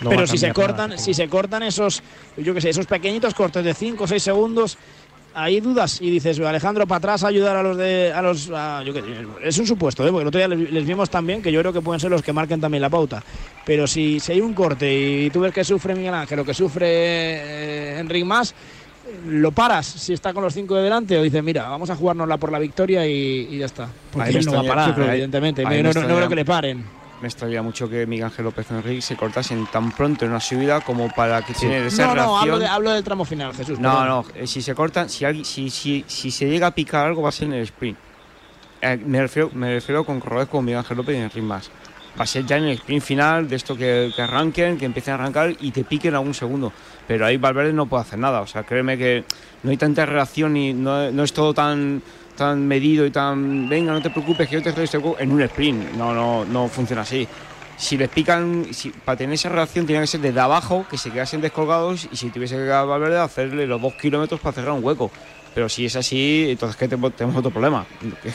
No Pero si se nada. cortan, si se cortan esos, yo que sé, esos pequeñitos cortes de 5 o 6 segundos, ahí dudas y dices, Alejandro, para atrás ayudar a los de, a los, a- yo qué sé, es un supuesto, ¿eh? porque el otro día les, les vimos también que yo creo que pueden ser los que marquen también la pauta. Pero si, si hay un corte y tú ves que sufre Miguel Ángel o que sufre eh, Enric más, lo paras si está con los cinco de delante o dices, mira, vamos a jugárnosla por la victoria y, y ya está. Porque Ahí él no va a parar, evidentemente. No, creo que le paren. Me extraña mucho que Miguel Ángel López Enrique se cortasen tan pronto en una subida como para que tener esa No, no, hablo, de- hablo del tramo final, Jesús. No, perdón. no, eh, si se cortan, si, alguien- si, si, si se llega a picar algo va a ser en el sprint. Eh, me, refiero, me refiero con corredores como Miguel Ángel López y Enrique más. Va a ser ya en el sprint final de esto que, que arranquen, que empiecen a arrancar y te piquen algún segundo. Pero ahí Valverde no puede hacer nada. O sea, créeme que no hay tanta reacción y no, no es todo tan tan medido y tan venga no te preocupes que yo te seguro", en un sprint no no no funciona así si les pican, si, para tener esa reacción tenía que ser desde abajo, que se quedasen descolgados y si tuviese que quedar Valverde, hacerle los dos kilómetros para cerrar un hueco. Pero si es así, entonces que tenemos, tenemos otro problema.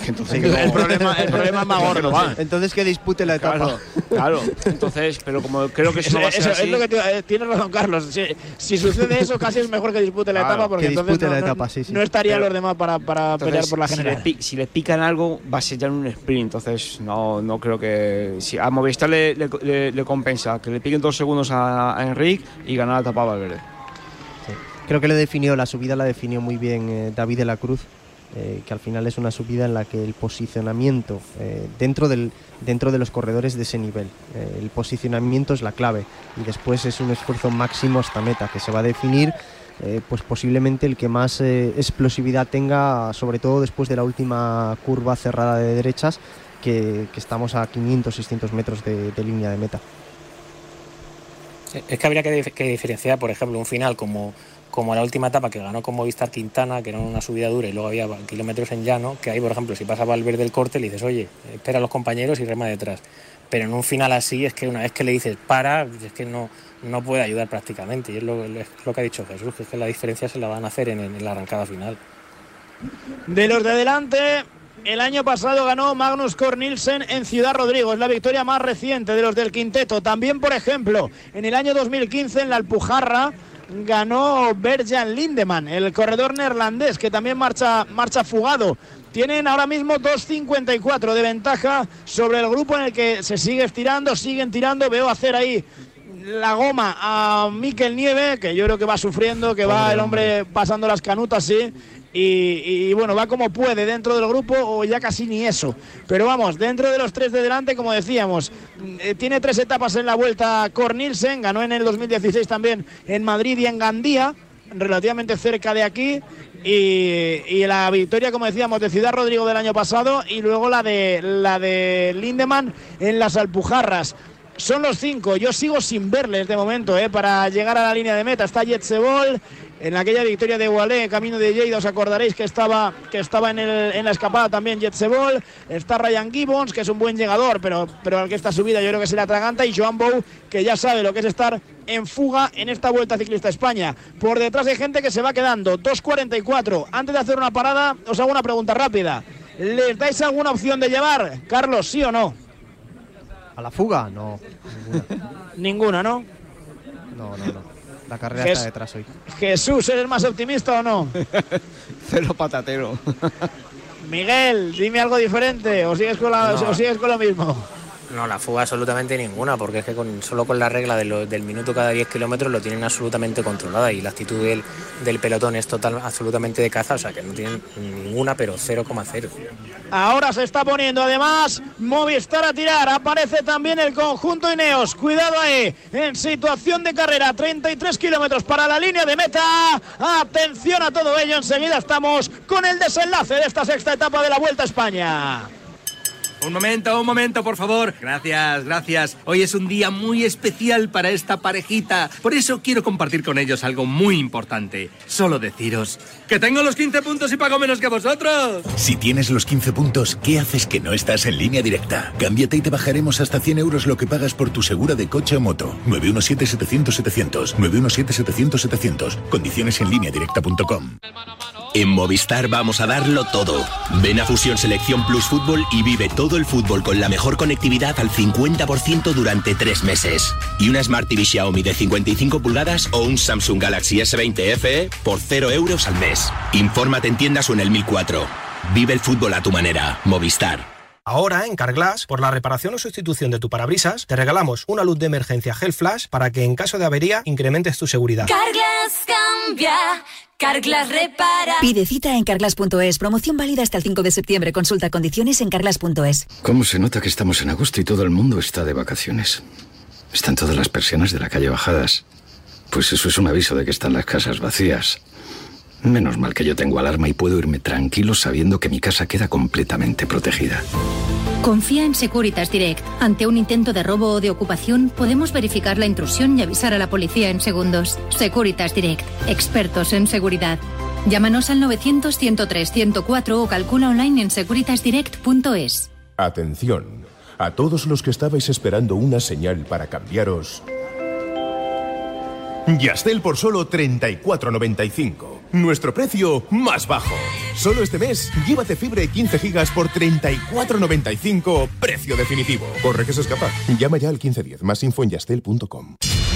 Entonces, Sí, el problema- el problema es más gordo, va. Entonces que dispute la etapa. Claro, claro. Entonces, pero como creo que eso no va a ser Eso- así, es lo que te- eh, tienes razón, Carlos. Si, si sucede eso, casi es mejor que dispute la Claro, etapa porque que entonces dispute no, la no- etapa, sí, sí. no estarían Pero- los demás para, para Entonces, pelear por la si general. le, pi- si le pican algo, va a ser ya en un sprint. Entonces, no, no creo que. Si a Movistar le, le- le- le compensa que le piquen dos segundos a, a Enric y ganar la etapa a Valverde. Creo que le definió, la subida la definió muy bien eh, David de la Cruz, eh, que al final es una subida en la que el posicionamiento eh, dentro, del, dentro de los corredores de ese nivel, el posicionamiento es la clave y después es un esfuerzo máximo hasta meta que se va a definir. pues posiblemente el que más explosividad tenga, sobre todo después de la última curva cerrada de derechas, que, estamos a 500-600 metros de- línea de meta. Es que habría que diferenciar, por ejemplo, un final como, como la última etapa que ganó con Movistar Quintana, que era una subida dura y luego había kilómetros en llano, que ahí, por ejemplo, si pasa Valverde el corte, le dices, oye, espera a los compañeros y rema detrás. Pero en un final así es que una vez que le dices para, es que no, no puede ayudar prácticamente. Y es lo, es lo que ha dicho Jesús, que es que la diferencia se la van a hacer en, en la arrancada final. De los de delante, el año pasado ganó Magnus Cornilsen en Ciudad Rodrigo. Es la victoria más reciente de los del quinteto. También, por ejemplo, en el año 2015 en la Alpujarra ganó Berjan Lindemann, el corredor neerlandés, que también marcha, marcha fugado. Tienen ahora mismo 2.54 de ventaja sobre el grupo en el que se sigue estirando, siguen tirando. Veo hacer ahí la goma a Miquel Nieve, que yo creo que va sufriendo, que va el hombre pasando las canutas, sí. Y, bueno, va como puede dentro del grupo o ya casi ni eso. Pero vamos, dentro de los tres de delante, como decíamos, eh, tiene tres etapas en la vuelta Cornilsen, ganó en el 2016 también en Madrid y en Gandía, relativamente cerca de aquí. Y, y la victoria, como decíamos, de Ciudad Rodrigo del año pasado y luego la de, la de Lindemann en las Alpujarras. Son los cinco. Yo sigo sin verles de momento eh, para llegar a la línea de meta. Está Jetsebol. En aquella victoria de Walé, camino de Lleida, os acordaréis que estaba, que estaba en, el- en la escapada también Jetsebol. Está Ryan Gibbons, que es un buen llegador, pero, pero al que esta subida yo creo que se le atraganta. Y Joan Bou, que ya sabe lo que es estar en fuga en esta Vuelta Ciclista España. Por detrás hay gente que se va quedando. 2.44. Antes de hacer una parada, os hago una pregunta rápida. ¿Les dais alguna opción de llevar? Carlos, sí o no? ¿A la fuga? No. Ninguna, ¿no? No, no, no. La carrera Jes- está detrás hoy. Jesús, ¿eres más optimista o no? Cero patatero. Miguel, dime algo diferente o sigues con, la- No. o sigues con lo mismo. No, la fuga absolutamente ninguna, porque es que solo con la regla del minuto cada 10 kilómetros lo tienen absolutamente controlada y la actitud del, del pelotón es total, absolutamente de caza, o sea que no tienen ninguna, pero 0,0. Ahora se está poniendo además Movistar a tirar. Aparece también el conjunto Ineos. Cuidado ahí. En situación de carrera. 33 kilómetros para la línea de meta. Atención a todo ello. Enseguida estamos con el desenlace de esta sexta etapa de la Vuelta a España. Un momento, un momento, por favor. Gracias, gracias. Hoy es un día muy especial para esta parejita. Por eso quiero compartir con ellos algo muy importante. Solo deciros que tengo los 15 puntos y pago menos que vosotros. Si tienes los 15 puntos, ¿qué haces que no estás en línea directa? Cámbiate y te bajaremos hasta 100 euros lo que pagas por tu segura de coche o moto. 917-700-700. 917-700-700. Condiciones en línea directa.com. En Movistar vamos a darlo todo. Ven a Fusión Selección Plus Fútbol y vive todo el fútbol con la mejor conectividad al 50% durante tres meses. Y una Smart TV Xiaomi de 55 pulgadas o un Samsung Galaxy S20 FE por 0 euros al mes. Infórmate en tiendas o en el 1004. Vive el fútbol a tu manera. Movistar. Ahora, en Carglass, por la reparación o sustitución de tu parabrisas, te regalamos una luz de emergencia Gel Flash para que en caso de avería incrementes tu seguridad. Carglass cambia, Carglass repara. Pide cita en carglass.es. Promoción válida hasta el 5 de septiembre. Consulta condiciones en carglass.es. ¿Cómo se nota que estamos en agosto y todo el mundo está de vacaciones? Están todas las persianas de la calle bajadas. Pues eso es un aviso de que están las casas vacías. Menos mal que yo tengo alarma y puedo irme tranquilo sabiendo que mi casa queda completamente protegida. Confía en Securitas Direct. Ante un intento de robo o de ocupación, podemos verificar la intrusión y avisar a la policía en segundos. Securitas Direct. Expertos en seguridad. Llámanos al 900-103-104 o calcula online en securitasdirect.es. Atención, a todos los que estabais esperando una señal para cambiaros. Yastel por solo 34.95. nuestro precio más bajo. Solo este mes, llévate fibra y 15 gigas por 34.95, precio definitivo. Corre que se escapa. Llama ya al 1510, más info en yastel.com.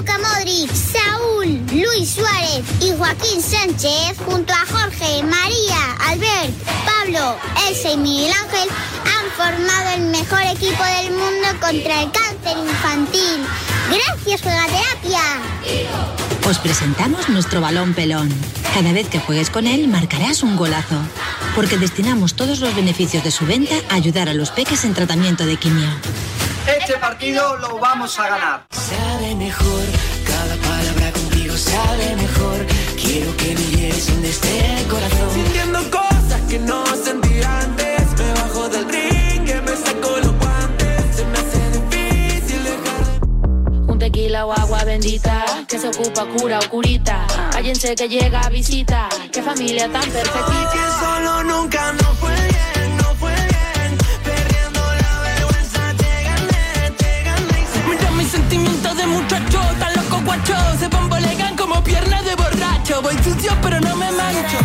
Luca Modric, Saúl, Luis Suárez y Joaquín Sánchez, junto a Jorge, María, Albert, Pablo, Elsa y Miguel Ángel, han formado el mejor equipo del mundo contra el cáncer infantil. Gracias, Juegaterapia. Os presentamos nuestro balón pelón. Cada vez que juegues con él marcarás un golazo. Porque destinamos todos los beneficios de su venta a ayudar a los peques en tratamiento de quimio. Este partido lo vamos a ganar. Sabe mejor, cada palabra contigo sabe mejor. Quiero que me lleves donde esté el corazón. Sintiendo cosas que no sentí antes. Me bajo del ring, que me saco los guantes. Se me hace difícil dejar. Un tequila o agua bendita que se ocupa cura o curita. Cállense que llega a visita. Qué familia tan Y perfectita. que solo nunca no de muchacho, tan loco guacho. Se bambolean como piernas de borracho. Voy sucio, pero no me mancho.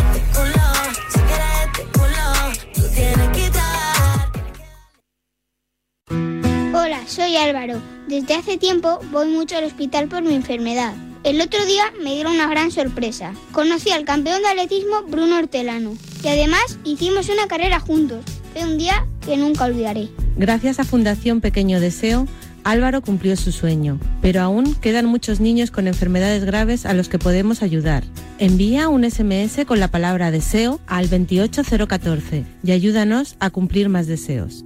Hola, soy Álvaro. Desde hace tiempo voy mucho al hospital por mi enfermedad. El otro día me dieron una gran sorpresa. Conocí al campeón de atletismo Bruno Hortelano y además hicimos una carrera juntos. Fue un día que nunca olvidaré. Gracias a Fundación Pequeño Deseo, Álvaro cumplió su sueño, pero aún quedan muchos niños con enfermedades graves a los que podemos ayudar. Envía un SMS con la palabra deseo al 28014 y ayúdanos a cumplir más deseos.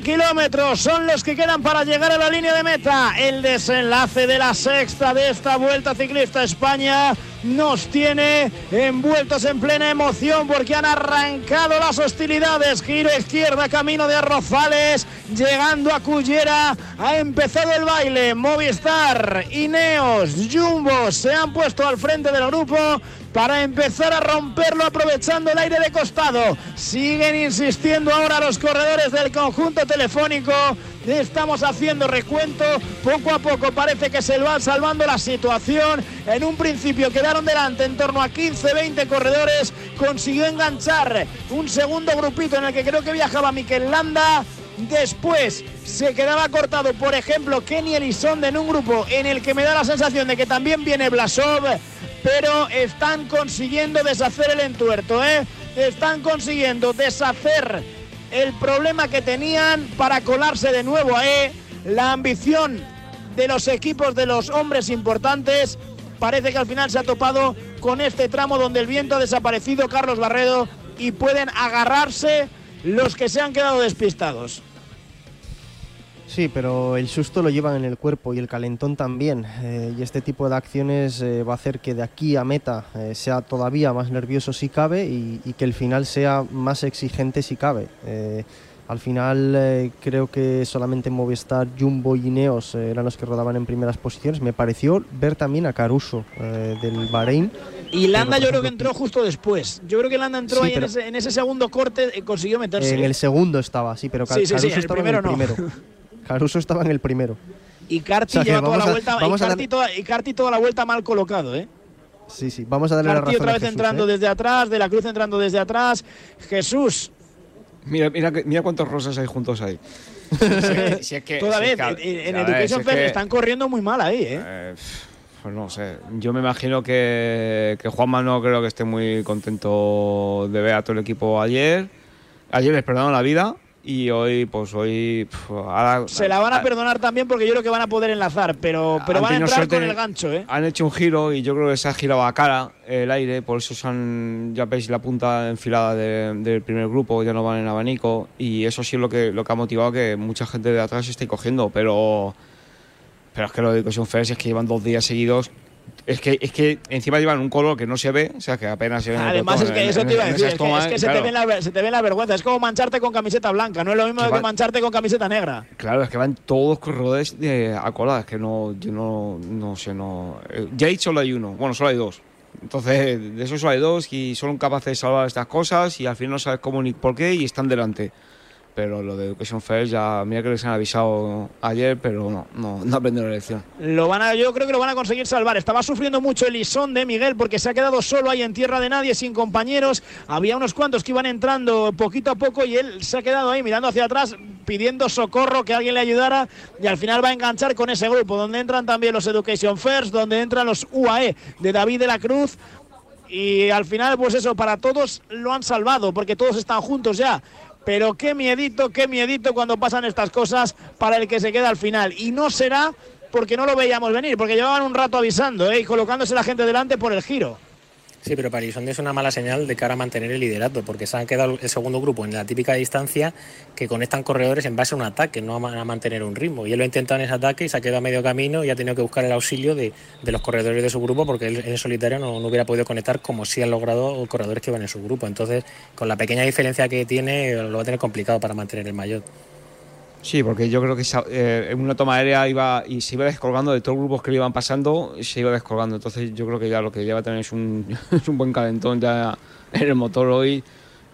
30 kilómetros son los que quedan para llegar a la línea de meta. El desenlace de la sexta de esta Vuelta Ciclista España nos tiene envueltos en plena emoción porque han arrancado las hostilidades. Giro izquierda, camino de Arrozales, llegando a Cullera. Ha empezado el baile. Movistar, Ineos, Jumbo se han puesto al frente del grupo para empezar a romperlo aprovechando el aire de costado. Siguen insistiendo ahora los corredores del conjunto telefónico. Estamos haciendo recuento. Poco a poco parece que se va salvando la situación. En un principio quedaron delante en torno a 15-20 corredores. Consiguió enganchar un segundo grupito en el que creo que viajaba Miquel Landa. Después se quedaba cortado, por ejemplo, Kenny Elizonde en un grupo en el que me da la sensación de que también viene Blasov, pero están consiguiendo deshacer el entuerto, ¿eh? Están consiguiendo deshacer el problema que tenían para colarse de nuevo a E. La ambición de los equipos de los hombres importantes parece que al final se ha topado con este tramo donde el viento ha desaparecido Carlos Barredo y pueden agarrarse los que se han quedado despistados. Sí, pero el susto lo llevan en el cuerpo y el calentón también. eh, y este tipo de acciones eh, va a hacer que de aquí a meta eh, sea todavía más nervioso si cabe y, y que el final sea más exigente si cabe. Eh, al final eh, creo que solamente Movistar, Jumbo y Ineos eh, eran los que rodaban en primeras posiciones. Me pareció ver también a Caruso del Bahrein. Y Landa yo creo que entró justo después. Yo creo que Landa entró Sí, ahí en, ese, en ese segundo corte y consiguió meterse. En el segundo estaba, sí, pero Ca- Sí, sí, Caruso estaba primero en no. el primero. Caruso estaba en el primero. Y Carti O sea, que lleva toda la a- vuelta, y vamos a Carti, dar- toda, y Carti toda la vuelta mal colocado, ¿eh? Sí, sí, vamos a darle la Carti razón otra a vez Jesús, entrando ¿eh? desde atrás, de la Cruz entrando desde atrás. Jesús, Mira, mira, que- mira cuántos rosas hay juntos ahí. Si es que- toda si es vez que- en, Education si es First que- están corriendo muy mal ahí, ¿eh? Eh, pues no sé. Yo me imagino que, que Juanma no creo que esté muy contento de ver a todo el equipo ayer. Ayer les perdonaron la vida y hoy, pues hoy. pf, ahora, Se la van a perdonar también porque yo creo que van a poder enlazar, pero, pero van a entrar con el gancho, ¿eh? Han hecho un giro y yo creo que se ha girado a cara el aire, por eso se han, ya veis la punta enfilada de- del primer grupo, ya no van en abanico y eso sí es lo que, lo que ha motivado que mucha gente de atrás se esté cogiendo, pero, pero es que lo de Education First es que llevan dos días seguidos. Es que, es que encima llevan un color que no se ve, o sea que apenas se ve. en el Además, es pelotón, que eso te iba a decir, es que, tomas, es que se, claro. te ve la, se te ve la vergüenza. Es como mancharte con camiseta blanca, no es lo mismo Que que, mancharte con camiseta negra. Claro, es que van todos corredores de a cola, es que no, yo no, no sé, no. eh, Yates solo hay uno, bueno, solo hay dos. Entonces, de esos solo hay dos y son capaces de salvar estas cosas y al final no sabes cómo ni por qué y están delante. Pero lo de Education First ya, mira que les han avisado ayer, pero no, no, no aprendieron la lección. Lo van a, yo creo que lo van a conseguir salvar. Estaba sufriendo mucho el Isón de Miguel porque se ha quedado solo ahí en tierra de nadie, sin compañeros. Había unos cuantos que iban entrando poquito a poco y él se ha quedado ahí mirando hacia atrás, pidiendo socorro, que alguien le ayudara. Y al final va a enganchar con ese grupo, donde entran también los Education First, donde entran los UAE de David de la Cruz. Y al final, pues eso, para todos lo han salvado, porque todos están juntos ya. Pero qué miedito, qué miedito cuando pasan estas cosas para el que se queda al final. Y no será porque no lo veíamos venir, porque llevaban un rato avisando ¿eh? y colocándose la gente delante por el giro. Sí, pero para Isondi es una mala señal de cara a mantener el liderato, porque se han quedado el segundo grupo en la típica distancia que conectan corredores en base a un ataque, no a ma- a mantener un ritmo. Y él lo ha intentado en ese ataque y se ha quedado a medio camino y ha tenido que buscar el auxilio de, de los corredores de su grupo, porque él en solitario no, no hubiera podido conectar como sí han logrado corredores que van en su grupo. Entonces, con la pequeña diferencia que tiene, lo va a tener complicado para mantener el maillot. Sí, porque yo creo que eh, en una toma aérea iba y se iba descolgando de todos los grupos que le iban pasando, se iba descolgando. Entonces yo creo que ya lo que lleva a tener es un, es un buen calentón ya en el motor hoy.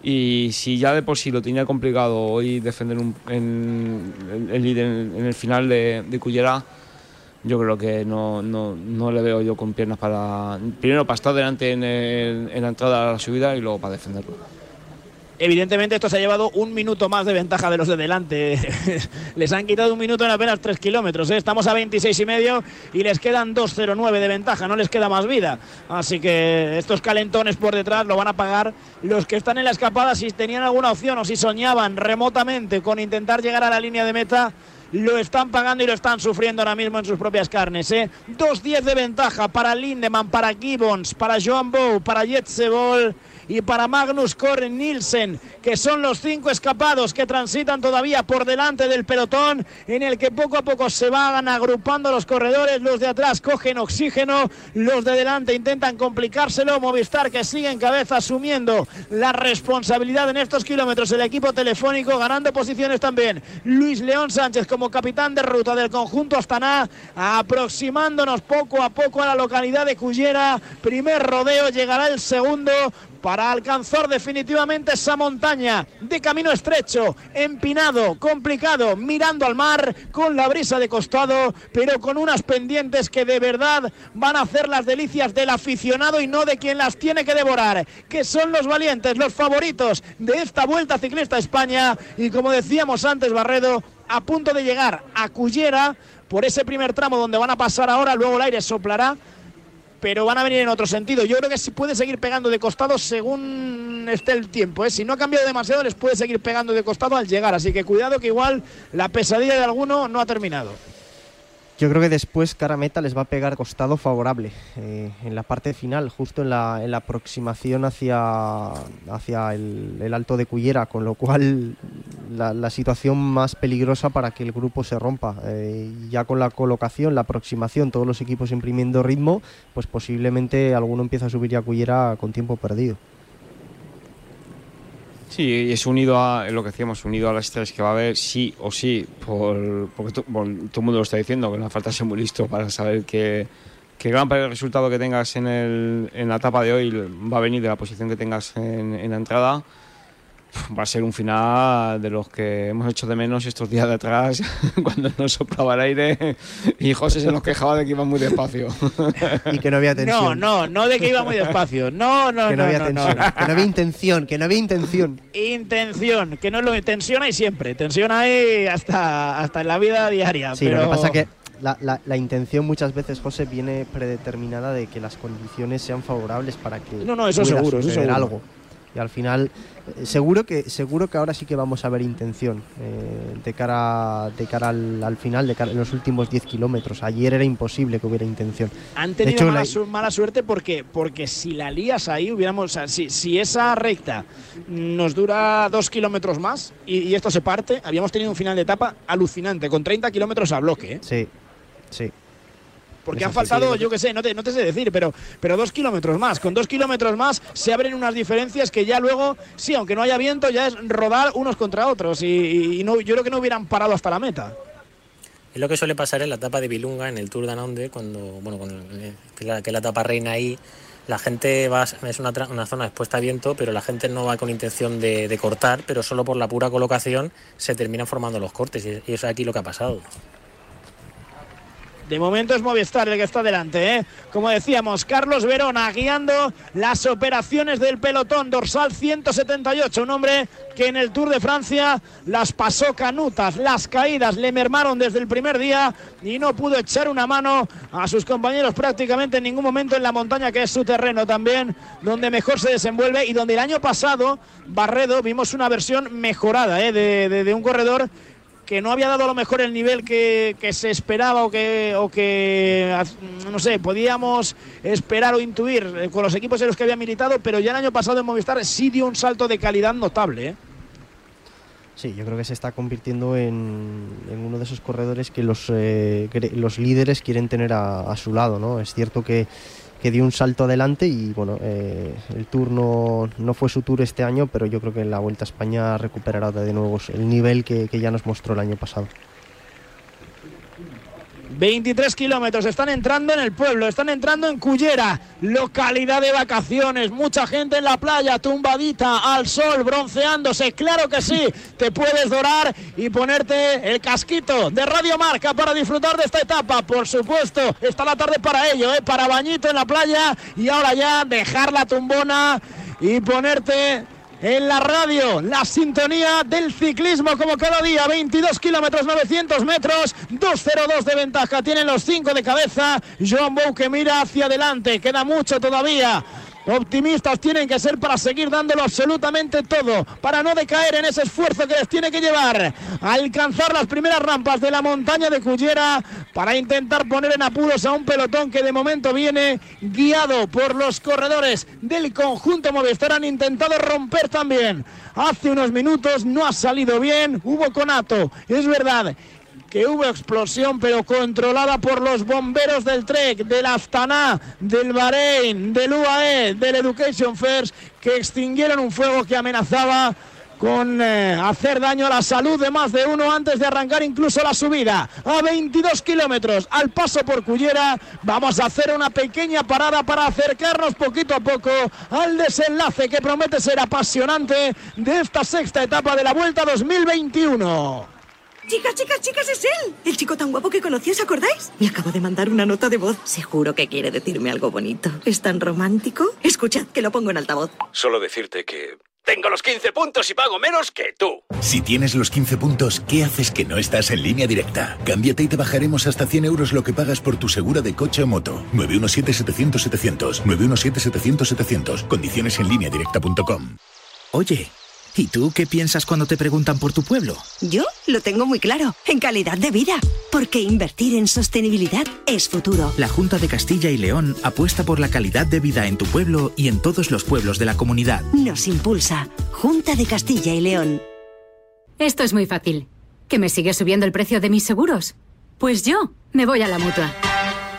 Y si ya de por sí lo tenía complicado hoy defender un, el- líder en, en el final de, de Cullera, yo creo que no, no, no le veo yo con piernas para. Primero para estar delante en, el- en la entrada a la subida y luego para defenderlo. Evidentemente esto se ha llevado un minuto más de ventaja de los de delante. les han quitado un minuto en apenas 3 kilómetros. ¿eh? Estamos a 26 y medio y les quedan 2.09 de ventaja. No les queda más vida. Así que estos calentones por detrás lo van a pagar los que están en la escapada. Si tenían alguna opción o si soñaban remotamente con intentar llegar a la línea de meta. Lo están pagando y lo están sufriendo ahora mismo en sus propias carnes. ¿eh? 2.10 de ventaja para Lindemann, para Gibbons, para Joan Bow, para Jetsebol y para Magnus Koren Nielsen, que son los cinco escapados que transitan todavía por delante del pelotón, en el que poco a poco se van agrupando los corredores, los de atrás cogen oxígeno, los de delante intentan complicárselo, Movistar que sigue en cabeza asumiendo la responsabilidad en estos kilómetros, el equipo telefónico ganando posiciones también, Luis León Sánchez como capitán de ruta del conjunto Astana, aproximándonos poco a poco a la localidad de Cullera, primer rodeo, llegará el segundo, para alcanzar definitivamente esa montaña de camino estrecho, empinado, complicado, mirando al mar, con la brisa de costado, pero con unas pendientes que de verdad van a hacer las delicias del aficionado y no de quien las tiene que devorar, que son los valientes, los favoritos de esta Vuelta Ciclista a España. Y como decíamos antes Barredo, a punto de llegar a Cullera por ese primer tramo donde van a pasar ahora, luego el aire soplará pero van a venir en otro sentido. Yo creo que si puede seguir pegando de costado según esté el tiempo. ¿eh? Si no ha cambiado demasiado, les puede seguir pegando de costado al llegar. Así que cuidado que igual la pesadilla de alguno no ha terminado. Yo creo que después cara meta les va a pegar costado favorable eh, en la parte final, justo en la, aproximación hacia, hacia el, el alto de Cullera, con lo cual la, la situación más peligrosa para que el grupo se rompa. Eh, ya con la colocación, la aproximación, todos los equipos imprimiendo ritmo, pues posiblemente alguno empieza a subir ya a Cullera con tiempo perdido. Sí, es unido a lo que decíamos, unido a las estrellas que va a haber, sí o sí, por, porque bueno, todo el mundo lo está diciendo, que no falta ser muy listo para saber que, gran parte del resultado que tengas en, el, en la etapa de hoy va a venir de la posición que tengas en, en la entrada. Va a ser un final de los que hemos hecho de menos estos días de atrás, cuando nos soplaba el aire y José se nos quejaba de que iba muy despacio. y que no había tensión. No, no, no de que iba muy despacio. No, no, que no, no, había no, tensión, no. que no había intención, que no había intención. Intención, que no lo tensión hay siempre, tensión hay hasta, hasta en la vida diaria. Sí, pero... lo que pasa que la, la, la, intención muchas veces, José, viene predeterminada de que las condiciones sean favorables para que no, no, eso pueda seguro, eso seguro. algo. Y al final, eh, seguro que seguro que ahora sí que vamos a ver intención eh, de cara de cara al, al final, de cara en los últimos 10 kilómetros. Ayer era imposible que hubiera intención. Han tenido hecho, mala, la- su- mala suerte porque, porque si la lías ahí, hubiéramos. o sea, si, si esa recta nos dura dos kilómetros más y, y esto se parte, habíamos tenido un final de etapa alucinante, con 30 kilómetros a bloque. ¿eh? Sí, sí. Porque han faltado, yo qué sé, no te, no te sé decir, pero, pero dos kilómetros más. Con dos kilómetros más se abren unas diferencias que ya luego, sí, aunque no haya viento, ya es rodar unos contra otros. Y, y no, yo creo que no hubieran parado hasta la meta. Es lo que suele pasar en la etapa de Vilunga, en el Tour de Anonde, cuando, bueno, con el- que, la, que la etapa reina ahí, la gente va, es una, una zona expuesta a viento, pero la gente no va con intención de, de cortar, pero solo por la pura colocación se terminan formando los cortes, y, y eso es aquí lo que ha pasado. De momento es Movistar el que está delante, ¿eh? Como decíamos, Carlos Verona guiando las operaciones del pelotón dorsal 178, un hombre que en el Tour de Francia las pasó canutas, las caídas le mermaron desde el primer día y no pudo echar una mano a sus compañeros prácticamente en ningún momento en la montaña que es su terreno también, donde mejor se desenvuelve y donde el año pasado Barredo vimos una versión mejorada ¿eh? de, un corredor que no había dado a lo mejor el nivel que, que se esperaba o que, o que, no sé, podíamos esperar o intuir eh, con los equipos en los que había militado, pero ya el año pasado en Movistar sí dio un salto de calidad notable. ¿eh? Sí, yo creo que se está convirtiendo en, uno de esos corredores que los, eh, los líderes quieren tener a su lado, ¿no? Es cierto que, que dio un salto adelante y bueno, eh, el Tour no, fue su Tour este año, pero yo creo que en la Vuelta a España recuperará de nuevo el nivel que ya nos mostró el año pasado. 23 kilómetros, están entrando en el pueblo, están entrando en Cullera, localidad de vacaciones, mucha gente en la playa, tumbadita al sol, bronceándose, claro que sí, te puedes dorar y ponerte el casquito de Radio Marca para disfrutar de esta etapa, por supuesto, está la tarde para ello, ¿eh? para bañito en la playa y ahora ya dejar la tumbona y ponerte en la radio, la sintonía del ciclismo como cada día, 22 kilómetros, 900 metros, 2.02 de ventaja, tienen los 5 de cabeza, Joan Bou que mira hacia adelante, queda mucho todavía. Optimistas tienen que ser para seguir dándolo absolutamente todo, para no decaer en ese esfuerzo que les tiene que llevar a alcanzar las primeras rampas de la montaña de Cullera, para intentar poner en apuros a un pelotón que de momento viene guiado por los corredores del conjunto Movistar. Han intentado romper también. Hace unos minutos no ha salido bien, hubo conato, es verdad que hubo explosión, pero controlada por los bomberos del Trek, del Astana, del Bahrein, del UAE, del Education First, que extinguieron un fuego que amenazaba con eh, hacer daño a la salud de más de uno antes de arrancar incluso la subida. A 22 kilómetros al paso por Cullera, vamos a hacer una pequeña parada para acercarnos poquito a poco al desenlace que promete ser apasionante de esta sexta etapa de la Vuelta 2021. Chicas, chicas, chicas, es él. El chico tan guapo que conocí, ¿os acordáis? Me acabo de mandar una nota de voz. Seguro que quiere decirme algo bonito. ¿Es tan romántico? Escuchad, que lo pongo en altavoz. Solo decirte que... Tengo los 15 puntos y pago menos que tú. Si tienes los 15 puntos, ¿qué haces que no estás en línea directa? Cámbiate y te bajaremos hasta 100 euros lo que pagas por tu segura de coche o moto. 917-700-700. 917-700-700. Condiciones en línea directa.com. Oye, ¿y tú qué piensas cuando te preguntan por tu pueblo? Yo lo tengo muy claro. En calidad de vida. Porque invertir en sostenibilidad es futuro. La Junta de Castilla y León apuesta por la calidad de vida en tu pueblo y en todos los pueblos de la comunidad. Nos impulsa. Junta de Castilla y León. Esto es muy fácil. ¿Que me sigue subiendo el precio de mis seguros? Pues yo me voy a la mutua.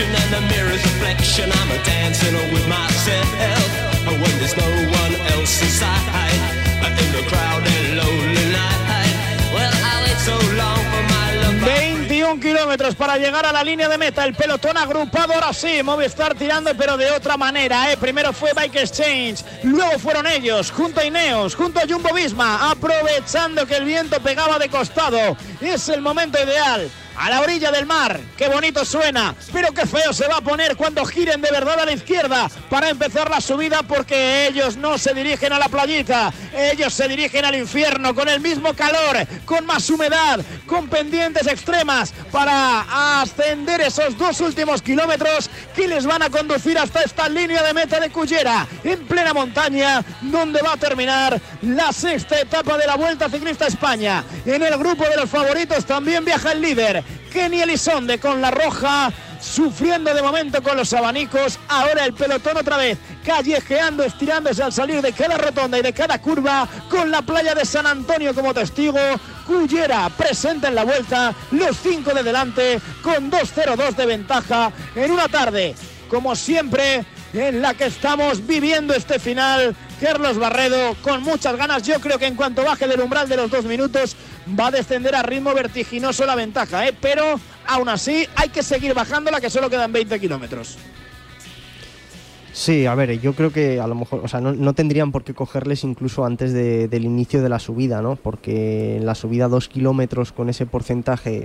reflection. I'm a dancing with myself when there's no one else inside. In the crowded lonely night. Well, I wait so long for my love. 21 kilómetros para llegar a la línea de meta. El pelotón agrupado ahora sí. Movistar tirando, pero de otra manera. ¿eh? Primero fue Bike Exchange, luego fueron ellos, junto a Ineos, junto a Jumbo Visma, aprovechando que el viento pegaba de costado. Es el momento ideal. A la orilla del mar, qué bonito suena, pero qué feo se va a poner cuando giren de verdad a la izquierda para empezar la subida porque ellos no se dirigen a la playita, ellos se dirigen al infierno con el mismo calor, con más humedad, con pendientes extremas para ascender esos dos últimos kilómetros que les van a conducir hasta esta línea de meta de Cullera, en plena montaña, donde va a terminar la sexta etapa de la Vuelta Ciclista España. En el grupo de los favoritos también viaja el líder, Kenny Elizonde con la roja, sufriendo de momento con los abanicos. Ahora el pelotón otra vez, callejeando, estirándose al salir de cada rotonda y de cada curva, con la playa de San Antonio como testigo. Cullera presenta en la vuelta los cinco de delante con 2.02 de ventaja en una tarde, como siempre, en la que estamos viviendo este final. Carlos Barredo con muchas ganas. Yo creo que en cuanto baje del umbral de los dos minutos va a descender a ritmo vertiginoso la ventaja, ¿eh? pero aún así hay que seguir bajándola que solo quedan 20 kilómetros. Sí, a ver, yo creo que a lo mejor, o sea, no, tendrían por qué cogerles incluso antes de- del inicio de la subida, ¿no? Porque en la subida dos kilómetros con ese porcentaje,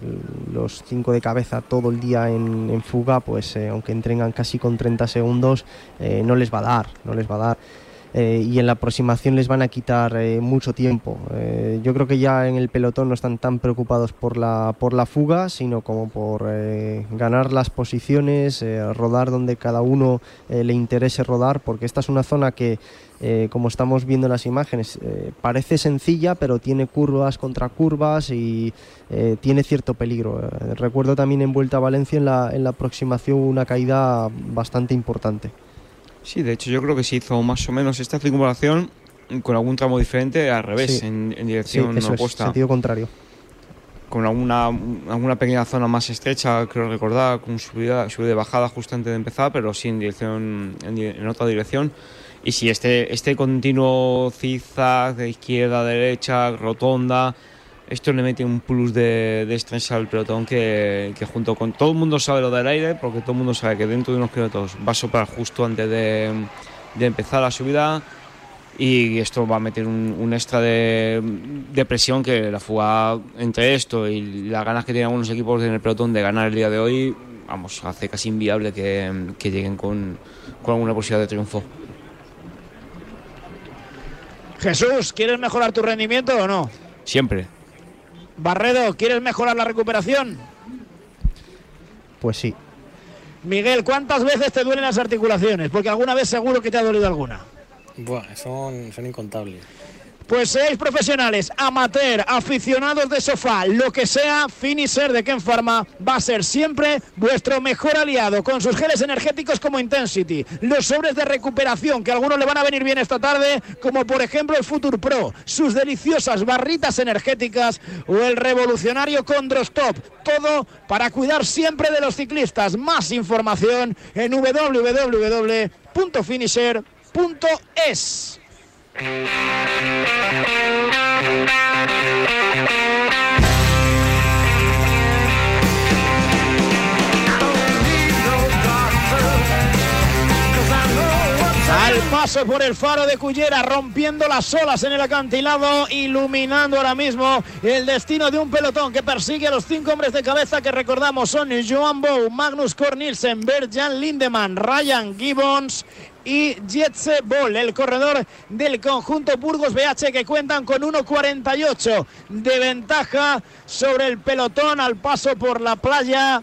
los cinco de cabeza todo el día en, fuga, pues eh, aunque entrenan casi con 30 segundos, eh, no les va a dar, no les va a dar. Eh, y en la aproximación les van a quitar eh, mucho tiempo. Eh, yo creo que ya en el pelotón no están tan preocupados por la, por la fuga, sino como por eh, ganar las posiciones, eh, rodar donde cada uno eh, le interese rodar, porque esta es una zona que, como estamos viendo en las imágenes, parece sencilla, pero tiene curvas contra curvas y tiene cierto peligro. Recuerdo también en Vuelta a Valencia en la, en la aproximación una caída bastante importante. Sí, de hecho yo creo que se hizo más o menos esta circunvalación con algún tramo diferente al revés, Sí. en, en dirección Sí, eso es, opuesta. sentido contrario. Con alguna, alguna pequeña zona más estrecha, creo recordar, con subida, subida y bajada justo antes de empezar, pero sí en dirección en, en otra dirección. Y si este, este continuo zigzag de izquierda a derecha, rotonda, esto le mete un plus de, de estrés al pelotón que, que junto con todo el mundo sabe lo del aire, porque todo el mundo sabe que dentro de unos kilómetros va a soplar justo antes de, de empezar la subida y esto va a meter un, un extra de, de presión que la fuga entre esto y las ganas que tienen algunos equipos en el pelotón de ganar el día de hoy, vamos, hace casi inviable que, que lleguen con, con alguna posibilidad de triunfo. Jesús, ¿quieres mejorar tu rendimiento o no? Siempre. Barredo, ¿quieres mejorar la recuperación? Pues sí. Miguel, ¿cuántas veces te duelen las articulaciones? Porque alguna vez seguro que te ha dolido alguna. Buah, son, son incontables. Pues seáis profesionales, amateur, aficionados de sofá, lo que sea, Finisher de Ken Pharma va a ser siempre vuestro mejor aliado con sus geles energéticos como Intensity, los sobres de recuperación que a algunos le van a venir bien esta tarde, como por ejemplo el Future Pro, sus deliciosas barritas energéticas o el revolucionario Condrostop. Todo para cuidar siempre de los ciclistas. Más información en www.finisher.es. Al paso por el faro de Cullera, rompiendo las olas en el acantilado, iluminando ahora mismo el destino de un pelotón que persigue a los cinco hombres de cabeza que recordamos son Joan Bow, Magnus Cornilsen, Bert-Jan Lindemann, Ryan Gibbons y Jetse Boll, el corredor del conjunto Burgos BH que cuentan con 1.48 de ventaja sobre el pelotón al paso por la playa.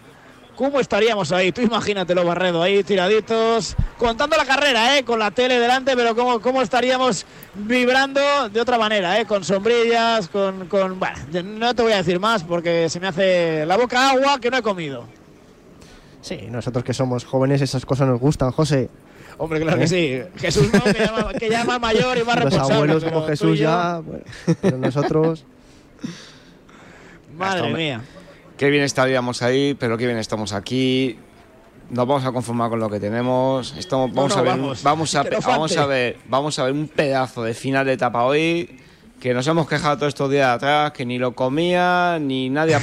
¿Cómo estaríamos ahí? Tú imagínatelo, Barredo, ahí tiraditos, contando la carrera, ¿eh? con la tele delante, pero cómo, cómo estaríamos vibrando de otra manera, ¿eh? con sombrillas, con, con... Bueno, no te voy a decir más porque se me hace la boca agua que no he comido. Sí, nosotros que somos jóvenes esas cosas nos gustan, José. Hombre, claro que ¿Eh? sí. Jesús no, que llama, que llama mayor y más Los responsable. abuelos pero como Jesús ya, bueno, pero nosotros... Madre mía. Qué bien estaríamos ahí, pero qué bien estamos aquí. nos vamos a conformar con lo que tenemos. Estamos, vamos, no, a ver, vamos. a ver, vamos a ver un pedazo de final de etapa hoy que nos hemos quejado todos estos días atrás que ni lo comía ni nadie.